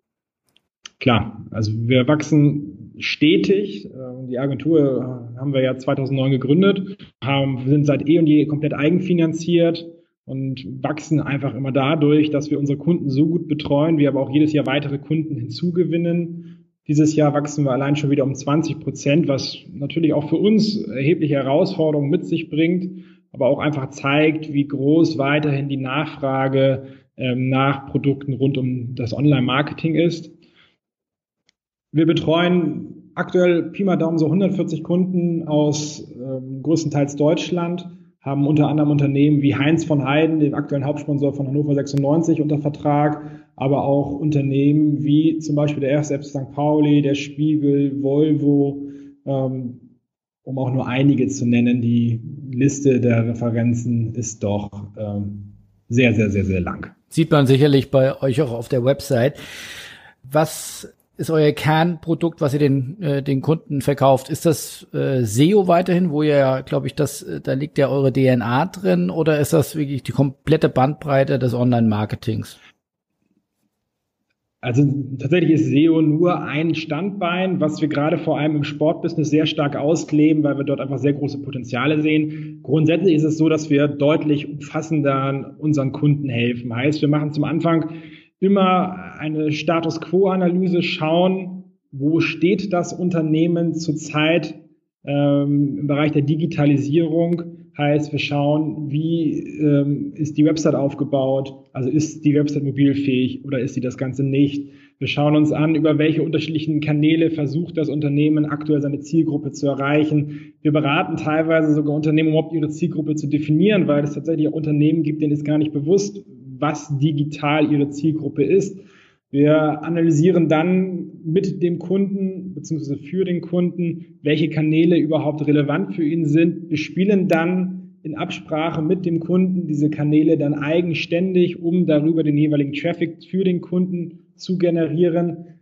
Klar, also wir wachsen stetig. Ähm, die Agentur haben wir ja 2009 gegründet, haben, sind seit eh und je komplett eigenfinanziert und wachsen einfach immer dadurch, dass wir unsere Kunden so gut betreuen, wir aber auch jedes Jahr weitere Kunden hinzugewinnen. Dieses Jahr wachsen wir allein schon wieder um 20 Prozent, was natürlich auch für uns erhebliche Herausforderungen mit sich bringt, aber auch einfach zeigt, wie groß weiterhin die Nachfrage ähm, nach Produkten rund um das Online-Marketing ist. Wir betreuen aktuell Pi mal Daumen so 140 Kunden aus ähm, größtenteils Deutschland haben unter anderem Unternehmen wie Heinz von Heiden, dem aktuellen Hauptsponsor von Hannover 96, unter Vertrag, aber auch Unternehmen wie zum Beispiel der 1. St. Pauli, der Spiegel, Volvo, ähm, um auch nur einige zu nennen. Die Liste der Referenzen ist doch ähm, sehr, sehr, sehr, sehr lang. Sieht man sicherlich bei euch auch auf der Website. Was ist euer Kernprodukt, was ihr den, äh, den Kunden verkauft? Ist das äh, SEO weiterhin, wo ihr ja, glaube ich, das, äh, da liegt ja eure DNA drin, oder ist das wirklich die komplette Bandbreite des Online-Marketings? Also tatsächlich ist SEO nur ein Standbein, was wir gerade vor allem im Sportbusiness sehr stark auskleben, weil wir dort einfach sehr große Potenziale sehen. Grundsätzlich ist es so, dass wir deutlich umfassender unseren Kunden helfen. Heißt, wir machen zum Anfang immer eine Status Quo-Analyse schauen, wo steht das Unternehmen zurzeit ähm, im Bereich der Digitalisierung. Heißt, wir schauen, wie ähm, ist die Website aufgebaut, also ist die Website mobilfähig oder ist sie das Ganze nicht. Wir schauen uns an, über welche unterschiedlichen Kanäle versucht das Unternehmen aktuell seine Zielgruppe zu erreichen. Wir beraten teilweise sogar Unternehmen, überhaupt ihre Zielgruppe zu definieren, weil es tatsächlich auch Unternehmen gibt, denen ist gar nicht bewusst, was digital ihre Zielgruppe ist. Wir analysieren dann mit dem Kunden bzw. für den Kunden, welche Kanäle überhaupt relevant für ihn sind. Wir spielen dann in Absprache mit dem Kunden diese Kanäle dann eigenständig, um darüber den jeweiligen Traffic für den Kunden zu generieren.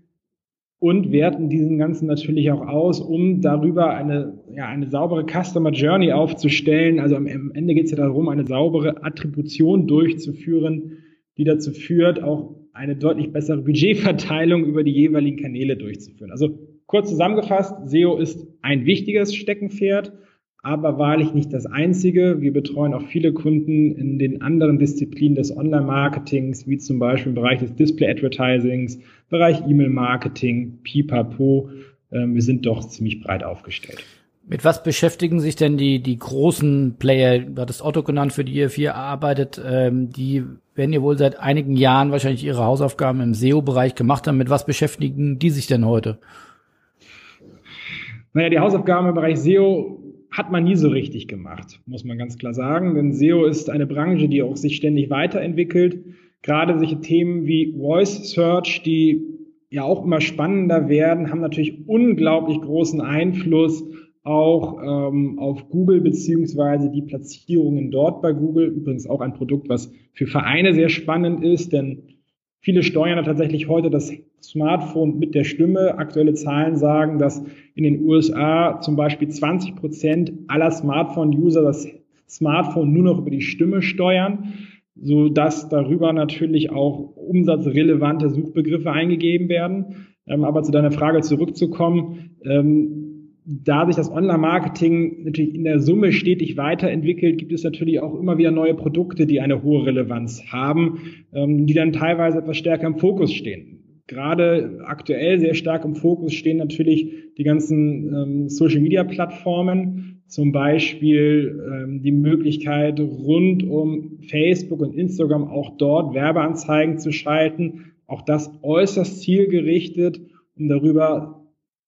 Und werten diesen Ganzen natürlich auch aus, um darüber eine, ja, eine saubere Customer Journey aufzustellen. Also am Ende geht es ja darum, eine saubere Attribution durchzuführen, die dazu führt, auch eine deutlich bessere Budgetverteilung über die jeweiligen Kanäle durchzuführen. Also kurz zusammengefasst, SEO ist ein wichtiges Steckenpferd aber wahrlich nicht das einzige. Wir betreuen auch viele Kunden in den anderen Disziplinen des Online-Marketings, wie zum Beispiel im Bereich des Display-Advertisings, Bereich E-Mail-Marketing, Pipapo. Ähm, wir sind doch ziemlich breit aufgestellt. Mit was beschäftigen sich denn die, die großen Player, du hattest Otto genannt, für die ihr vier arbeitet, ähm, die werden ja wohl seit einigen Jahren wahrscheinlich ihre Hausaufgaben im SEO-Bereich gemacht haben. Mit was beschäftigen die sich denn heute? Naja, die Hausaufgaben im Bereich SEO hat man nie so richtig gemacht, muss man ganz klar sagen. Denn SEO ist eine Branche, die auch sich ständig weiterentwickelt. Gerade solche Themen wie Voice Search, die ja auch immer spannender werden, haben natürlich unglaublich großen Einfluss auch ähm, auf Google beziehungsweise die Platzierungen dort bei Google. Übrigens auch ein Produkt, was für Vereine sehr spannend ist, denn viele steuern tatsächlich heute das Smartphone mit der Stimme. Aktuelle Zahlen sagen, dass in den USA zum Beispiel 20 Prozent aller Smartphone-User das Smartphone nur noch über die Stimme steuern, so dass darüber natürlich auch umsatzrelevante Suchbegriffe eingegeben werden. Ähm, aber zu deiner Frage zurückzukommen, ähm, da sich das Online-Marketing natürlich in der Summe stetig weiterentwickelt, gibt es natürlich auch immer wieder neue Produkte, die eine hohe Relevanz haben, ähm, die dann teilweise etwas stärker im Fokus stehen gerade aktuell sehr stark im Fokus stehen natürlich die ganzen ähm, Social-Media-Plattformen, zum Beispiel ähm, die Möglichkeit rund um Facebook und Instagram auch dort Werbeanzeigen zu schalten. Auch das äußerst zielgerichtet, um darüber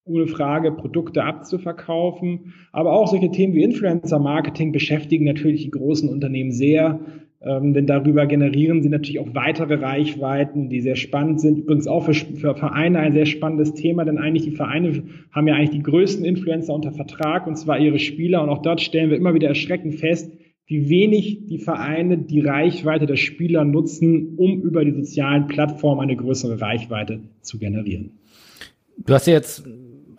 ohne Frage Produkte abzuverkaufen. Aber auch solche Themen wie Influencer-Marketing beschäftigen natürlich die großen Unternehmen sehr. Ähm, denn darüber generieren sie natürlich auch weitere Reichweiten, die sehr spannend sind. Übrigens auch für, für, Vereine ein sehr spannendes Thema, denn eigentlich die Vereine haben ja eigentlich die größten Influencer unter Vertrag und zwar ihre Spieler. Und auch dort stellen wir immer wieder erschreckend fest, wie wenig die Vereine die Reichweite der Spieler nutzen, um über die sozialen Plattformen eine größere Reichweite zu generieren. Du hast ja jetzt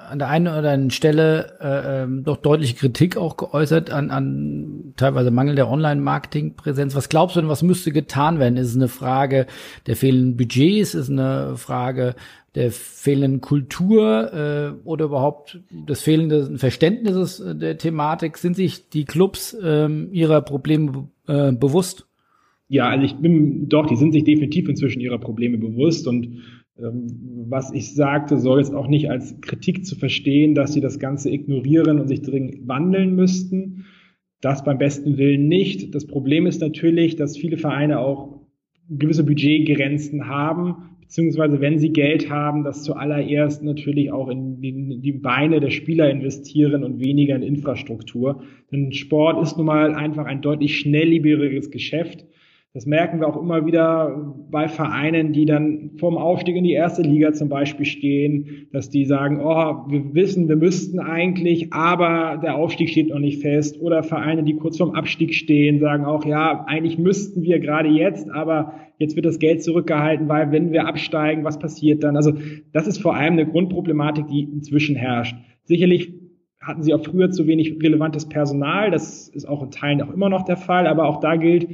an der einen oder anderen Stelle äh, ähm, doch deutliche Kritik auch geäußert an, an teilweise Mangel der Online-Marketing-Präsenz. Was glaubst du denn, was müsste getan werden? Ist es eine Frage der fehlenden Budgets? Ist es eine Frage der fehlenden Kultur äh, oder überhaupt des fehlenden Verständnisses der Thematik? Sind sich die Clubs äh, ihrer Probleme äh, bewusst? Ja, also ich bin doch, die sind sich definitiv inzwischen ihrer Probleme bewusst und was ich sagte, soll jetzt auch nicht als Kritik zu verstehen, dass sie das Ganze ignorieren und sich dringend wandeln müssten. Das beim besten Willen nicht. Das Problem ist natürlich, dass viele Vereine auch gewisse Budgetgrenzen haben, beziehungsweise wenn sie Geld haben, das zuallererst natürlich auch in die, Beine der Spieler investieren und weniger in Infrastruktur. Denn Sport ist nun mal einfach ein deutlich schnelllebigeres Geschäft. Das merken wir auch immer wieder bei Vereinen, die dann vorm Aufstieg in die erste Liga zum Beispiel stehen, dass die sagen, oh, wir wissen, wir müssten eigentlich, aber der Aufstieg steht noch nicht fest. Oder Vereine, die kurz vorm Abstieg stehen, sagen auch, ja, eigentlich müssten wir gerade jetzt, aber jetzt wird das Geld zurückgehalten, weil wenn wir absteigen, was passiert dann? Also das ist vor allem eine Grundproblematik, die inzwischen herrscht. Sicherlich hatten sie auch früher zu wenig relevantes Personal. Das ist auch in Teilen auch immer noch der Fall. Aber auch da gilt,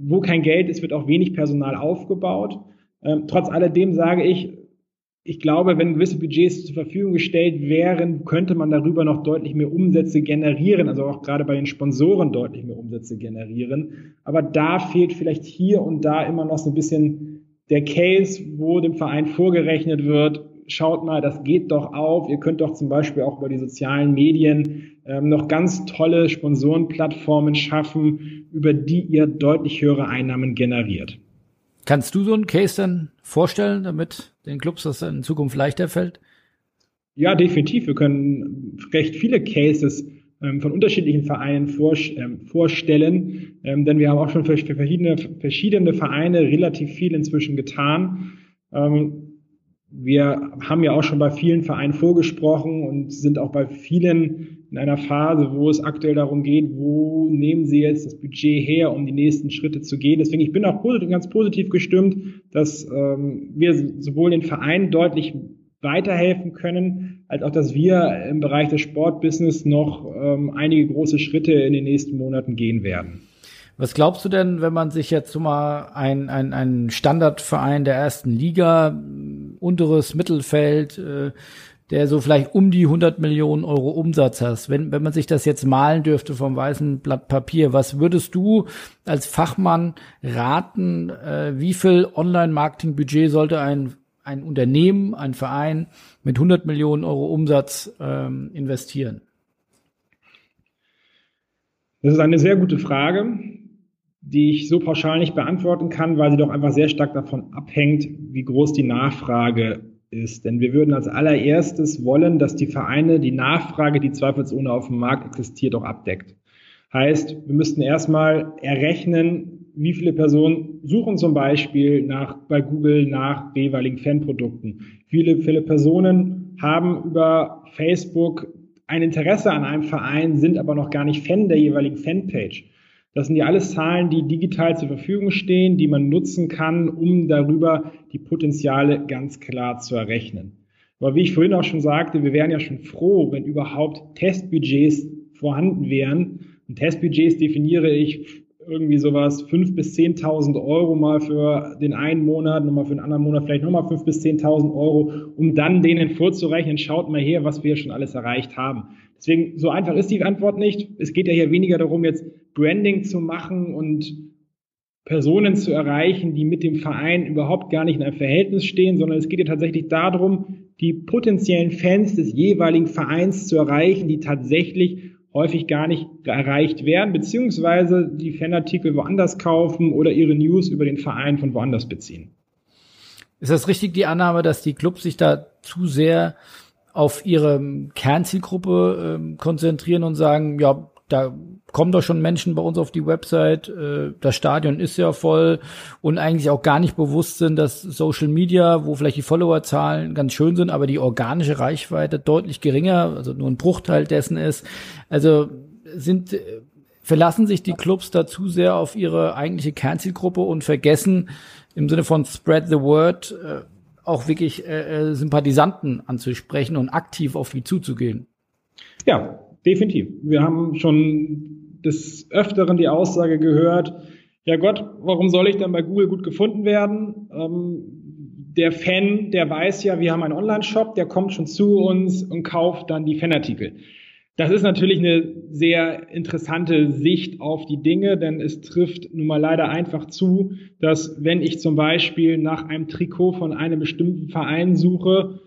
wo kein Geld ist, wird auch wenig Personal aufgebaut. Ähm, trotz alledem sage ich, ich glaube, wenn gewisse Budgets zur Verfügung gestellt wären, könnte man darüber noch deutlich mehr Umsätze generieren, also auch gerade bei den Sponsoren deutlich mehr Umsätze generieren. Aber da fehlt vielleicht hier und da immer noch so ein bisschen der Case, wo dem Verein vorgerechnet wird, schaut mal, das geht doch auf. Ihr könnt doch zum Beispiel auch über die sozialen Medien ähm, noch ganz tolle Sponsorenplattformen schaffen, über die ihr deutlich höhere Einnahmen generiert. Kannst du so einen Case dann vorstellen, damit den Clubs das in Zukunft leichter fällt? Ja, definitiv. Wir können recht viele Cases ähm, von unterschiedlichen Vereinen vor, ähm, vorstellen, ähm, denn wir haben auch schon für, für verschiedene, verschiedene Vereine relativ viel inzwischen getan. Ähm, wir haben ja auch schon bei vielen Vereinen vorgesprochen und sind auch bei vielen in einer Phase, wo es aktuell darum geht, wo nehmen Sie jetzt das Budget her, um die nächsten Schritte zu gehen. Deswegen, ich bin auch positiv, ganz positiv gestimmt, dass ähm, wir sowohl den Vereinen deutlich weiterhelfen können, als auch, dass wir im Bereich des Sportbusiness noch ähm, einige große Schritte in den nächsten Monaten gehen werden. Was glaubst du denn, wenn man sich jetzt mal ein, ein, ein Standardverein der ersten Liga, unteres Mittelfeld, äh, der so vielleicht um die 100 Millionen Euro Umsatz hast, wenn, wenn man sich das jetzt malen dürfte vom weißen Blatt Papier, was würdest du als Fachmann raten, äh, wie viel Online-Marketing-Budget sollte ein, ein Unternehmen, ein Verein mit 100 Millionen Euro Umsatz ähm, investieren? Das ist eine sehr gute Frage, die ich so pauschal nicht beantworten kann, weil sie doch einfach sehr stark davon abhängt, wie groß die Nachfrage ist. Denn wir würden als allererstes wollen, dass die Vereine die Nachfrage, die zweifelsohne auf dem Markt existiert, auch abdeckt. Heißt, wir müssten erstmal errechnen, wie viele Personen suchen zum Beispiel nach, bei Google nach jeweiligen Fanprodukten. Viele, viele Personen haben über Facebook ein Interesse an einem Verein, sind aber noch gar nicht Fan der jeweiligen Fanpage. Das sind ja alles Zahlen, die digital zur Verfügung stehen, die man nutzen kann, um darüber die Potenziale ganz klar zu errechnen. Aber wie ich vorhin auch schon sagte, wir wären ja schon froh, wenn überhaupt Testbudgets vorhanden wären. Und Testbudgets definiere ich irgendwie sowas fünf bis zehntausend Euro mal für den einen Monat, nochmal für den anderen Monat vielleicht nochmal fünf bis zehntausend Euro, um dann denen vorzurechnen, schaut mal her, was wir schon alles erreicht haben. Deswegen, so einfach ist die Antwort nicht. Es geht ja hier weniger darum, jetzt Branding zu machen und Personen zu erreichen, die mit dem Verein überhaupt gar nicht in einem Verhältnis stehen, sondern es geht ja tatsächlich darum, die potenziellen Fans des jeweiligen Vereins zu erreichen, die tatsächlich häufig gar nicht erreicht werden, beziehungsweise die Fanartikel woanders kaufen oder ihre News über den Verein von woanders beziehen. Ist das richtig die Annahme, dass die Clubs sich da zu sehr auf ihre Kernzielgruppe äh, konzentrieren und sagen, ja, da kommen doch schon Menschen bei uns auf die Website, äh, das Stadion ist ja voll und eigentlich auch gar nicht bewusst sind, dass Social Media, wo vielleicht die Followerzahlen ganz schön sind, aber die organische Reichweite deutlich geringer, also nur ein Bruchteil dessen ist. Also sind verlassen sich die Clubs da zu sehr auf ihre eigentliche Kernzielgruppe und vergessen im Sinne von Spread the Word äh, auch wirklich äh, äh, Sympathisanten anzusprechen und aktiv auf die zuzugehen. Ja, definitiv. Wir haben schon des Öfteren die Aussage gehört, ja Gott, warum soll ich dann bei Google gut gefunden werden? Ähm, der Fan, der weiß ja, wir haben einen Online-Shop, der kommt schon zu uns und kauft dann die Fanartikel. Das ist natürlich eine sehr interessante Sicht auf die Dinge, denn es trifft nun mal leider einfach zu, dass wenn ich zum Beispiel nach einem Trikot von einem bestimmten Verein suche,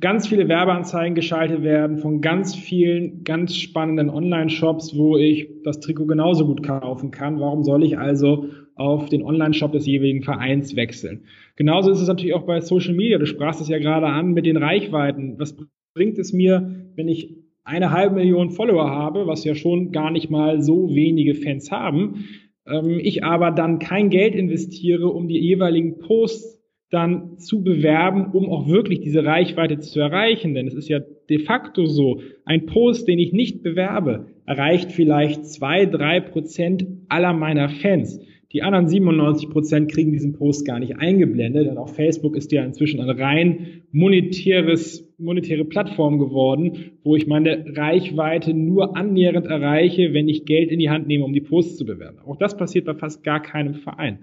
ganz viele Werbeanzeigen geschaltet werden von ganz vielen ganz spannenden Online-Shops, wo ich das Trikot genauso gut kaufen kann. Warum soll ich also auf den Online-Shop des jeweiligen Vereins wechseln? Genauso ist es natürlich auch bei Social Media. Du sprachst es ja gerade an mit den Reichweiten. Was bringt es mir, wenn ich eine halbe Million Follower habe, was ja schon gar nicht mal so wenige Fans haben, ähm, ich aber dann kein Geld investiere, um die jeweiligen Posts dann zu bewerben, um auch wirklich diese Reichweite zu erreichen. Denn es ist ja de facto so, ein Post, den ich nicht bewerbe, erreicht vielleicht zwei, drei Prozent aller meiner Fans. Die anderen 97 Prozent kriegen diesen Post gar nicht eingeblendet, denn auch Facebook ist ja inzwischen ein rein monetäres, monetäre Plattform geworden, wo ich meine Reichweite nur annähernd erreiche, wenn ich Geld in die Hand nehme, um die Posts zu bewerben. Auch das passiert bei fast gar keinem Verein.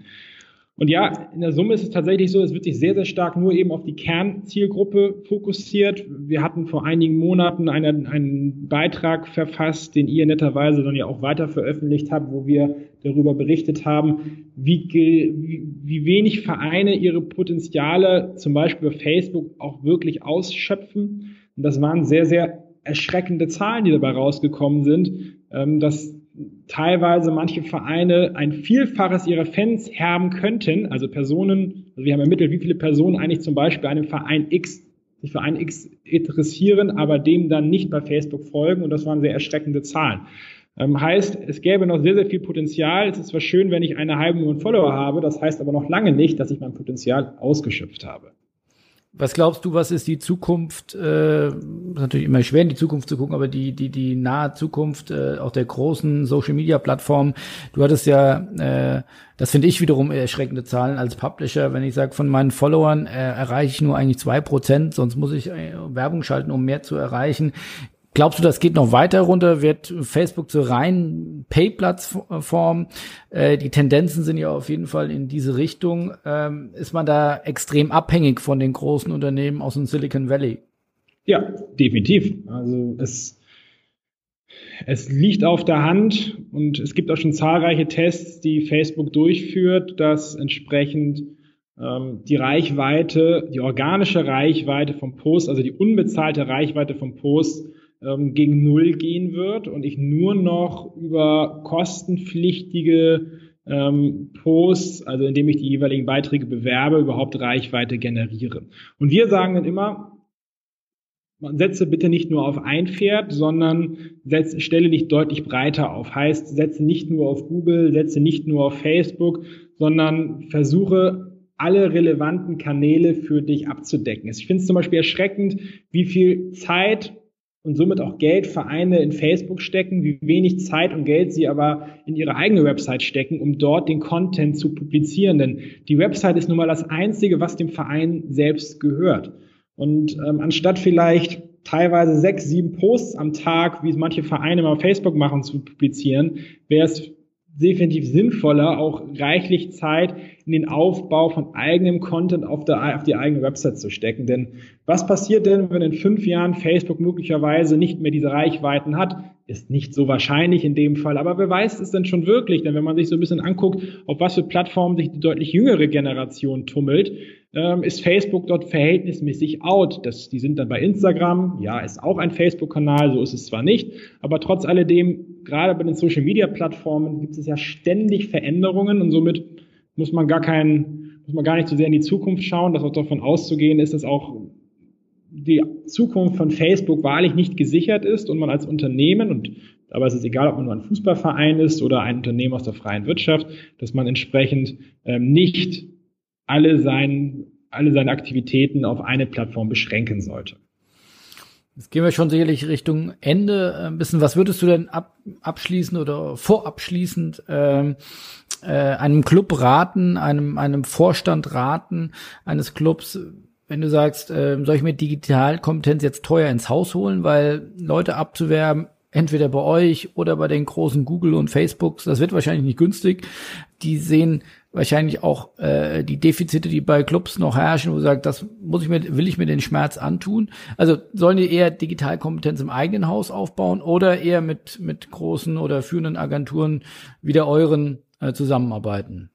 Und ja, in der Summe ist es tatsächlich so, es wird sich sehr, sehr stark nur eben auf die Kernzielgruppe fokussiert. Wir hatten vor einigen Monaten einen, einen Beitrag verfasst, den ihr netterweise dann ja auch weiter veröffentlicht habt, wo wir darüber berichtet haben, wie, wie, wie wenig Vereine ihre Potenziale zum Beispiel bei Facebook auch wirklich ausschöpfen. Und das waren sehr, sehr erschreckende Zahlen, die dabei rausgekommen sind, ähm, dass teilweise manche Vereine ein Vielfaches ihrer Fans haben könnten, also Personen, also wir haben ermittelt, wie viele Personen eigentlich zum Beispiel einem Verein X, sich für einen X interessieren, aber dem dann nicht bei Facebook folgen und das waren sehr erschreckende Zahlen. Ähm, heißt, es gäbe noch sehr, sehr viel Potenzial. Es ist zwar schön, wenn ich eine halbe Million Follower habe, das heißt aber noch lange nicht, dass ich mein Potenzial ausgeschöpft habe. Was glaubst du, was ist die Zukunft? Äh, ist natürlich immer schwer in die Zukunft zu gucken, aber die die die nahe Zukunft äh, auch der großen Social Media Plattformen. Du hattest ja, äh, das finde ich wiederum erschreckende Zahlen als Publisher. Wenn ich sage, von meinen Followern äh, erreiche ich nur eigentlich zwei Prozent, sonst muss ich äh, Werbung schalten, um mehr zu erreichen. Glaubst du, das geht noch weiter runter? Wird Facebook zur reinen Pay-Plattform? Äh, die Tendenzen sind ja auf jeden Fall in diese Richtung. Ähm, ist man da extrem abhängig von den großen Unternehmen aus dem Silicon Valley? Ja, definitiv. Also es, es liegt auf der Hand und es gibt auch schon zahlreiche Tests, die Facebook durchführt, dass entsprechend ähm, die Reichweite, die organische Reichweite vom Post, also die unbezahlte Reichweite vom Post ähm, gegen Null gehen wird und ich nur noch über kostenpflichtige ähm, Posts, also indem ich die jeweiligen Beiträge bewerbe, überhaupt Reichweite generiere. Und wir sagen dann immer, setze bitte nicht nur auf ein Pferd, sondern setze, stelle dich deutlich breiter auf. Heißt, setze nicht nur auf Google, setze nicht nur auf Facebook, sondern versuche alle relevanten Kanäle für dich abzudecken. Ich finde es zum Beispiel erschreckend, wie viel Zeit und somit auch Geld Vereine in Facebook stecken, wie wenig Zeit und Geld sie aber in ihre eigene Website stecken, um dort den Content zu publizieren. Denn die Website ist nun mal das Einzige, was dem Verein selbst gehört. Und ähm, anstatt vielleicht teilweise sechs, sieben Posts am Tag, wie es manche Vereine mal auf Facebook machen, zu publizieren, wäre es definitiv sinnvoller, auch reichlich Zeit in den Aufbau von eigenem Content auf, der, auf die eigene Website zu stecken. Denn was passiert denn, wenn in fünf Jahren Facebook möglicherweise nicht mehr diese Reichweiten hat? Ist nicht so wahrscheinlich in dem Fall, aber wer weiß es denn schon wirklich? Denn wenn man sich so ein bisschen anguckt, auf was für Plattformen sich die deutlich jüngere Generation tummelt, ähm, ist Facebook dort verhältnismäßig out. Das, die sind dann bei Instagram, ja, ist auch ein Facebook-Kanal, so ist es zwar nicht, aber trotz alledem, gerade bei den Social-Media-Plattformen gibt es ja ständig Veränderungen und somit muss man gar keinen, muss man gar nicht so sehr in die Zukunft schauen, dass auch davon auszugehen ist, dass auch die Zukunft von Facebook wahrlich nicht gesichert ist und man als Unternehmen und aber es ist egal, ob man nur ein Fußballverein ist oder ein Unternehmen aus der freien Wirtschaft, dass man entsprechend ähm, nicht alle, sein, alle seine Aktivitäten auf eine Plattform beschränken sollte. Jetzt gehen wir schon sicherlich Richtung Ende ein bisschen. Was würdest du denn ab, abschließend oder vorabschließend ähm, äh, einem Club raten, einem, einem Vorstand raten eines Clubs, wenn du sagst, äh, soll ich mir Digitalkompetenz jetzt teuer ins Haus holen, weil Leute abzuwerben, entweder bei euch oder bei den großen Google und Facebooks, das wird wahrscheinlich nicht günstig. Die sehen wahrscheinlich auch äh, die Defizite, die bei Clubs noch herrschen, wo sagt, das muss ich mir, will ich mir den Schmerz antun. Also sollen die eher Digitalkompetenz im eigenen Haus aufbauen oder eher mit mit großen oder führenden Agenturen wie der euren äh, zusammenarbeiten?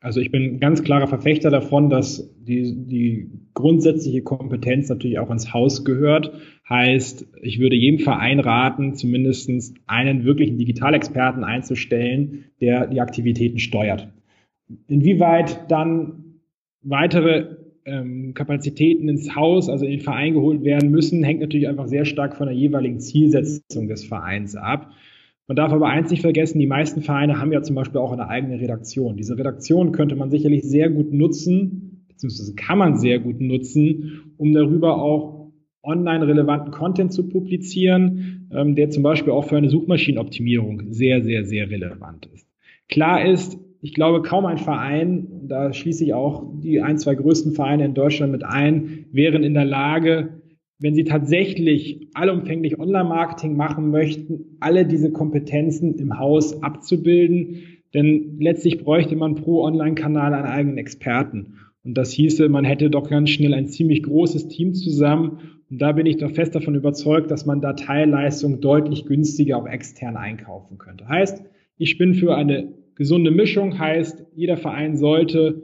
Also ich bin ganz klarer Verfechter davon, dass die, die grundsätzliche Kompetenz natürlich auch ins Haus gehört. Heißt, ich würde jedem Verein raten, zumindest einen wirklichen Digitalexperten einzustellen, der die Aktivitäten steuert. Inwieweit dann weitere ähm, Kapazitäten ins Haus, also in den Verein geholt werden müssen, hängt natürlich einfach sehr stark von der jeweiligen Zielsetzung des Vereins ab. Man darf aber eins nicht vergessen, die meisten Vereine haben ja zum Beispiel auch eine eigene Redaktion. Diese Redaktion könnte man sicherlich sehr gut nutzen, beziehungsweise kann man sehr gut nutzen, um darüber auch online relevanten Content zu publizieren, ähm, der zum Beispiel auch für eine Suchmaschinenoptimierung sehr, sehr, sehr relevant ist. Klar ist, ich glaube, kaum ein Verein, da schließe ich auch die ein, zwei größten Vereine in Deutschland mit ein, wären in der Lage, wenn Sie tatsächlich allumfänglich Online-Marketing machen möchten, alle diese Kompetenzen im Haus abzubilden. Denn letztlich bräuchte man pro Online-Kanal einen eigenen Experten. Und das hieße, man hätte doch ganz schnell ein ziemlich großes Team zusammen. Und da bin ich doch fest davon überzeugt, dass man da Teilleistung deutlich günstiger auch extern einkaufen könnte. Heißt, ich bin für eine gesunde Mischung, heißt, jeder Verein sollte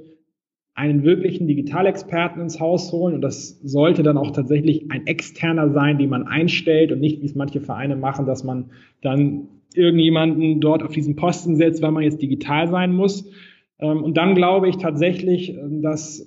einen wirklichen Digitalexperten ins Haus holen und das sollte dann auch tatsächlich ein externer sein, den man einstellt und nicht, wie es manche Vereine machen, dass man dann irgendjemanden dort auf diesen Posten setzt, weil man jetzt digital sein muss. Ähm, und dann glaube ich tatsächlich, dass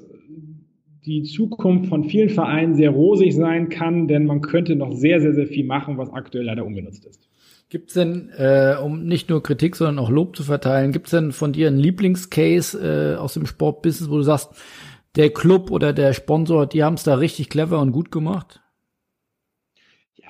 die Zukunft von vielen Vereinen sehr rosig sein kann, denn man könnte noch sehr, sehr, sehr viel machen, was aktuell leider ungenutzt ist. Gibt es denn, äh, um nicht nur Kritik, sondern auch Lob zu verteilen, gibt es denn von dir einen Lieblingscase äh, aus dem Sportbusiness, wo du sagst, der Club oder der Sponsor, die haben es da richtig clever und gut gemacht?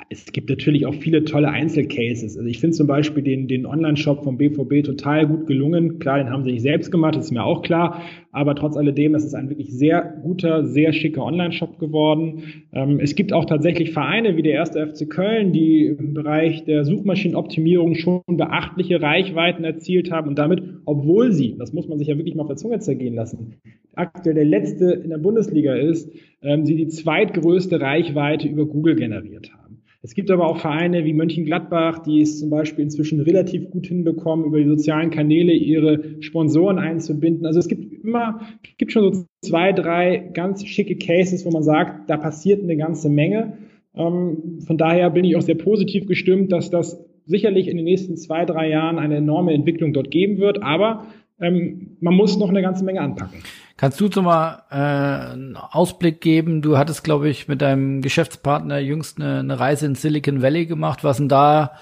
Es gibt natürlich auch viele tolle Einzelcases. Also ich finde zum Beispiel den, den Online-Shop vom BVB total gut gelungen. Klar, den haben sie nicht selbst gemacht, ist mir auch klar. Aber trotz alledem, das ist ein wirklich sehr guter, sehr schicker Online-Shop geworden. Ähm, es gibt auch tatsächlich Vereine wie der erste FC Köln, die im Bereich der Suchmaschinenoptimierung schon beachtliche Reichweiten erzielt haben und damit, obwohl sie, das muss man sich ja wirklich mal auf der Zunge zergehen lassen, aktuell der letzte in der Bundesliga ist, ähm, sie die zweitgrößte Reichweite über Google generiert haben. Es gibt aber auch Vereine wie Mönchengladbach, die es zum Beispiel inzwischen relativ gut hinbekommen, über die sozialen Kanäle ihre Sponsoren einzubinden. Also es gibt immer, gibt schon so zwei, drei ganz schicke Cases, wo man sagt, da passiert eine ganze Menge. Ähm, von daher bin ich auch sehr positiv gestimmt, dass das sicherlich in den nächsten zwei, drei Jahren eine enorme Entwicklung dort geben wird. Aber ähm, man muss noch eine ganze Menge anpacken. Kannst du so mal äh, einen Ausblick geben? Du hattest, glaube ich, mit deinem Geschäftspartner jüngst eine, eine Reise in Silicon Valley gemacht. Was sind da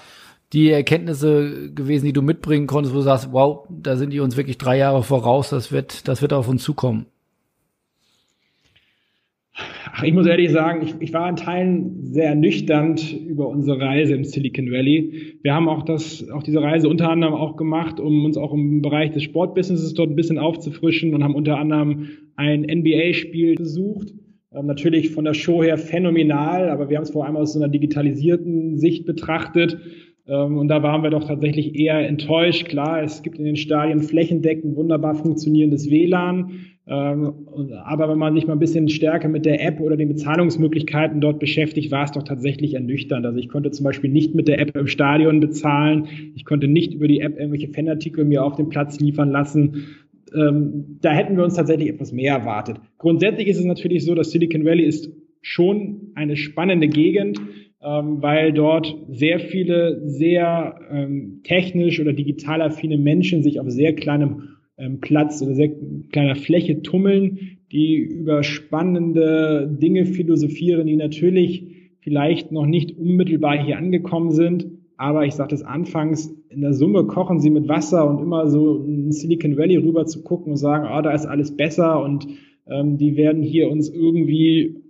die Erkenntnisse gewesen, die du mitbringen konntest, wo du sagst, wow, da sind die uns wirklich drei Jahre voraus, das wird, das wird auf uns zukommen? Ach, ich muss ehrlich sagen, ich, ich war in Teilen sehr ernüchternd über unsere Reise im Silicon Valley. Wir haben auch das, auch diese Reise unter anderem auch gemacht, um uns auch im Bereich des Sportbusinesses dort ein bisschen aufzufrischen und haben unter anderem ein NBA-Spiel besucht. Ähm, natürlich von der Show her phänomenal, aber wir haben es vor allem aus so einer digitalisierten Sicht betrachtet. Ähm, und da waren wir doch tatsächlich eher enttäuscht. Klar, es gibt in den Stadien flächendeckend wunderbar funktionierendes WLAN. Ähm, aber wenn man sich mal ein bisschen stärker mit der App oder den Bezahlungsmöglichkeiten dort beschäftigt, war es doch tatsächlich ernüchternd. Also ich konnte zum Beispiel nicht mit der App im Stadion bezahlen. Ich konnte nicht über die App irgendwelche Fanartikel mir auf den Platz liefern lassen. Ähm, da hätten wir uns tatsächlich etwas mehr erwartet. Grundsätzlich ist es natürlich so, dass Silicon Valley ist schon eine spannende Gegend, ähm, weil dort sehr viele sehr technisch oder digital affine Menschen sich auf sehr kleinem ähm, Platz oder sehr kleiner Fläche tummeln, die über spannende Dinge philosophieren, die natürlich vielleicht noch nicht unmittelbar hier angekommen sind. Aber ich sagte es anfangs, in der Summe kochen sie mit Wasser und immer so in Silicon Valley rüber zu gucken und sagen, ah, da ist alles besser und ähm, die werden hier uns irgendwie,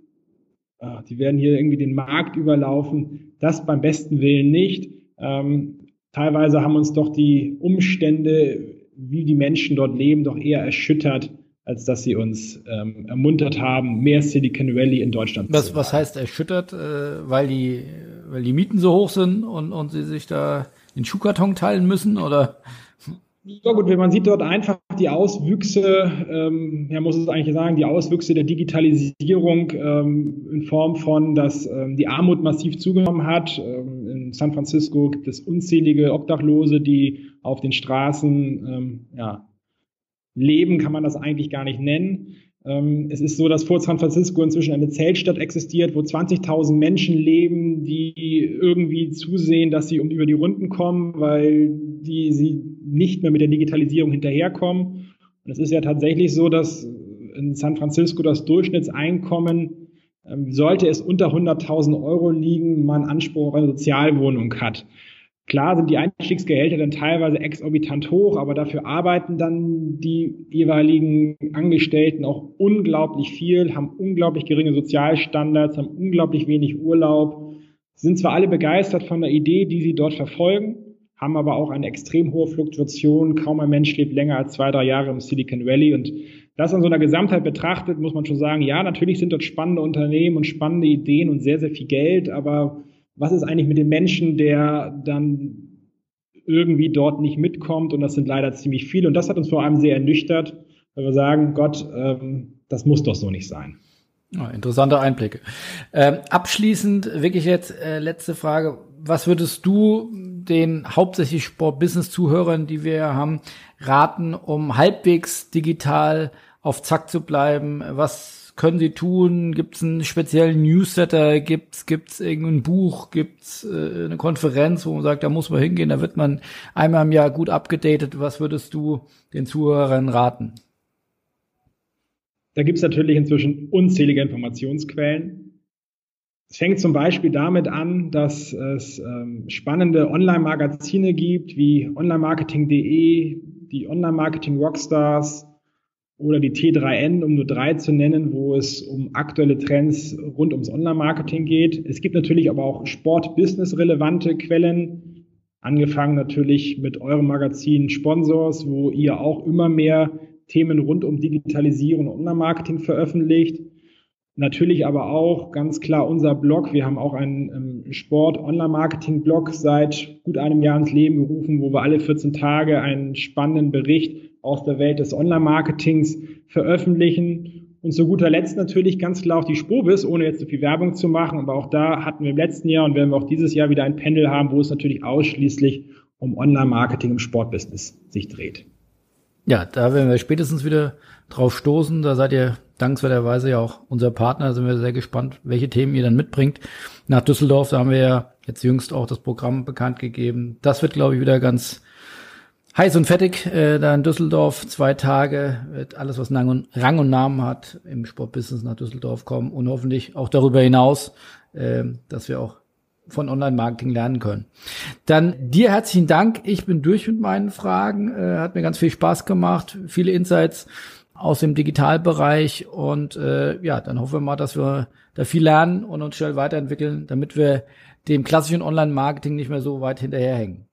äh, die werden hier irgendwie den Markt überlaufen. Das beim besten Willen nicht. Ähm, teilweise haben uns doch die Umstände wie die Menschen dort leben, doch eher erschüttert, als dass sie uns ähm, ermuntert haben, mehr Silicon Valley in Deutschland was, zu Was heißt erschüttert? Äh, weil, die, weil die Mieten so hoch sind und, und sie sich da den Schuhkarton teilen müssen oder? Ja gut, man sieht dort einfach die Auswüchse, ähm, ja muss es eigentlich sagen, die Auswüchse der Digitalisierung ähm, in Form von, dass ähm, die Armut massiv zugenommen hat. Ähm, in San Francisco gibt es unzählige Obdachlose, die auf den Straßen ähm, ja, leben, kann man das eigentlich gar nicht nennen. Ähm, es ist so, dass vor San Francisco inzwischen eine Zeltstadt existiert, wo 20.000 Menschen leben, die irgendwie zusehen, dass sie um über die Runden kommen, weil die sie nicht mehr mit der Digitalisierung hinterherkommen. Und es ist ja tatsächlich so, dass in San Francisco das Durchschnittseinkommen, ähm, sollte es unter 100.000 Euro liegen, man Anspruch auf eine Sozialwohnung hat. Klar sind die Einstiegsgehälter dann teilweise exorbitant hoch, aber dafür arbeiten dann die jeweiligen Angestellten auch unglaublich viel, haben unglaublich geringe Sozialstandards, haben unglaublich wenig Urlaub, sind zwar alle begeistert von der Idee, die sie dort verfolgen, haben aber auch eine extrem hohe Fluktuation. Kaum ein Mensch lebt länger als zwei, drei Jahre im Silicon Valley. Und das an so einer Gesamtheit betrachtet, muss man schon sagen, ja, natürlich sind dort spannende Unternehmen und spannende Ideen und sehr, sehr viel Geld, aber was ist eigentlich mit dem Menschen, der dann irgendwie dort nicht mitkommt? Und das sind leider ziemlich viele. Und das hat uns vor allem sehr ernüchtert, weil wir sagen, Gott, ähm, das muss doch so nicht sein. Oh, interessante Einblicke. Ähm, abschließend wirklich jetzt äh, letzte Frage. Was würdest du den hauptsächlich Sport-Business-Zuhörern, die wir haben, raten, um halbwegs digital auf Zack zu bleiben? Was können sie tun? Gibt es einen speziellen Newsletter? Gibt es irgendein Buch? Gibt es äh, eine Konferenz, wo man sagt, da muss man hingehen, da wird man einmal im Jahr gut abgedatet. Was würdest du den Zuhörern raten? Da gibt es natürlich inzwischen unzählige Informationsquellen. Es fängt zum Beispiel damit an, dass es ähm, spannende Online-Magazine gibt, wie onlinemarketing.de, die Online-Marketing Rockstars, oder die T3N, um nur drei zu nennen, wo es um aktuelle Trends rund ums Online-Marketing geht. Es gibt natürlich aber auch Sport-Business-relevante Quellen, angefangen natürlich mit eurem Magazin Sponsors, wo ihr auch immer mehr Themen rund um Digitalisierung und Online-Marketing veröffentlicht. Natürlich aber auch ganz klar unser Blog. Wir haben auch einen ähm, Sport-Online-Marketing-Blog seit gut einem Jahr ins Leben gerufen, wo wir alle 14 Tage einen spannenden Bericht aus der Welt des Online-Marketings veröffentlichen. Und zu guter Letzt natürlich ganz klar auch die Spobis, ohne jetzt so viel Werbung zu machen. Aber auch da hatten wir im letzten Jahr und werden wir auch dieses Jahr wieder ein Panel haben, wo es natürlich ausschließlich um Online-Marketing im Sportbusiness sich dreht. Ja, da werden wir spätestens wieder drauf stoßen. Da seid ihr dankenswerterweise ja auch unser Partner. Da sind wir sehr gespannt, welche Themen ihr dann mitbringt. Nach Düsseldorf, da haben wir ja jetzt jüngst auch das Programm bekannt gegeben. Das wird, glaube ich, wieder ganz heiß und fettig äh, da in Düsseldorf. Zwei Tage wird alles, was Rang und, Rang und Namen hat, im Sportbusiness nach Düsseldorf kommen und hoffentlich auch darüber hinaus, äh, dass wir auch von Online-Marketing lernen können. Dann dir herzlichen Dank. Ich bin durch mit meinen Fragen. Äh, hat mir ganz viel Spaß gemacht. Viele Insights aus dem Digitalbereich und äh, ja, dann hoffen wir mal, dass wir da viel lernen und uns schnell weiterentwickeln, damit wir dem klassischen Online-Marketing nicht mehr so weit hinterherhängen.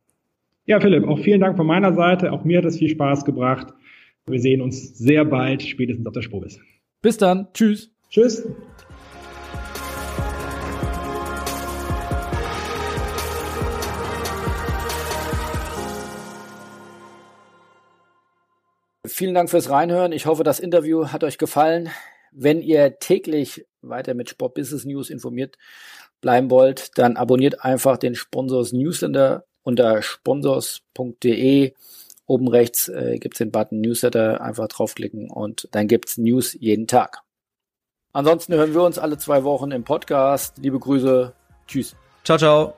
Ja, Philipp, auch vielen Dank von meiner Seite. Auch mir hat es viel Spaß gebracht. Wir sehen uns sehr bald, spätestens auf der Sprobis. Bis dann. Tschüss. Tschüss. Vielen Dank fürs Reinhören. Ich hoffe, das Interview hat euch gefallen. Wenn ihr täglich weiter mit Sport Business News informiert bleiben wollt, dann abonniert einfach den Sponsors Newsletter unter sponsors.de. Oben rechts äh, gibt es den Button Newsletter, einfach draufklicken und dann gibt es News jeden Tag. Ansonsten hören wir uns alle zwei Wochen im Podcast. Liebe Grüße. Tschüss. Ciao, ciao.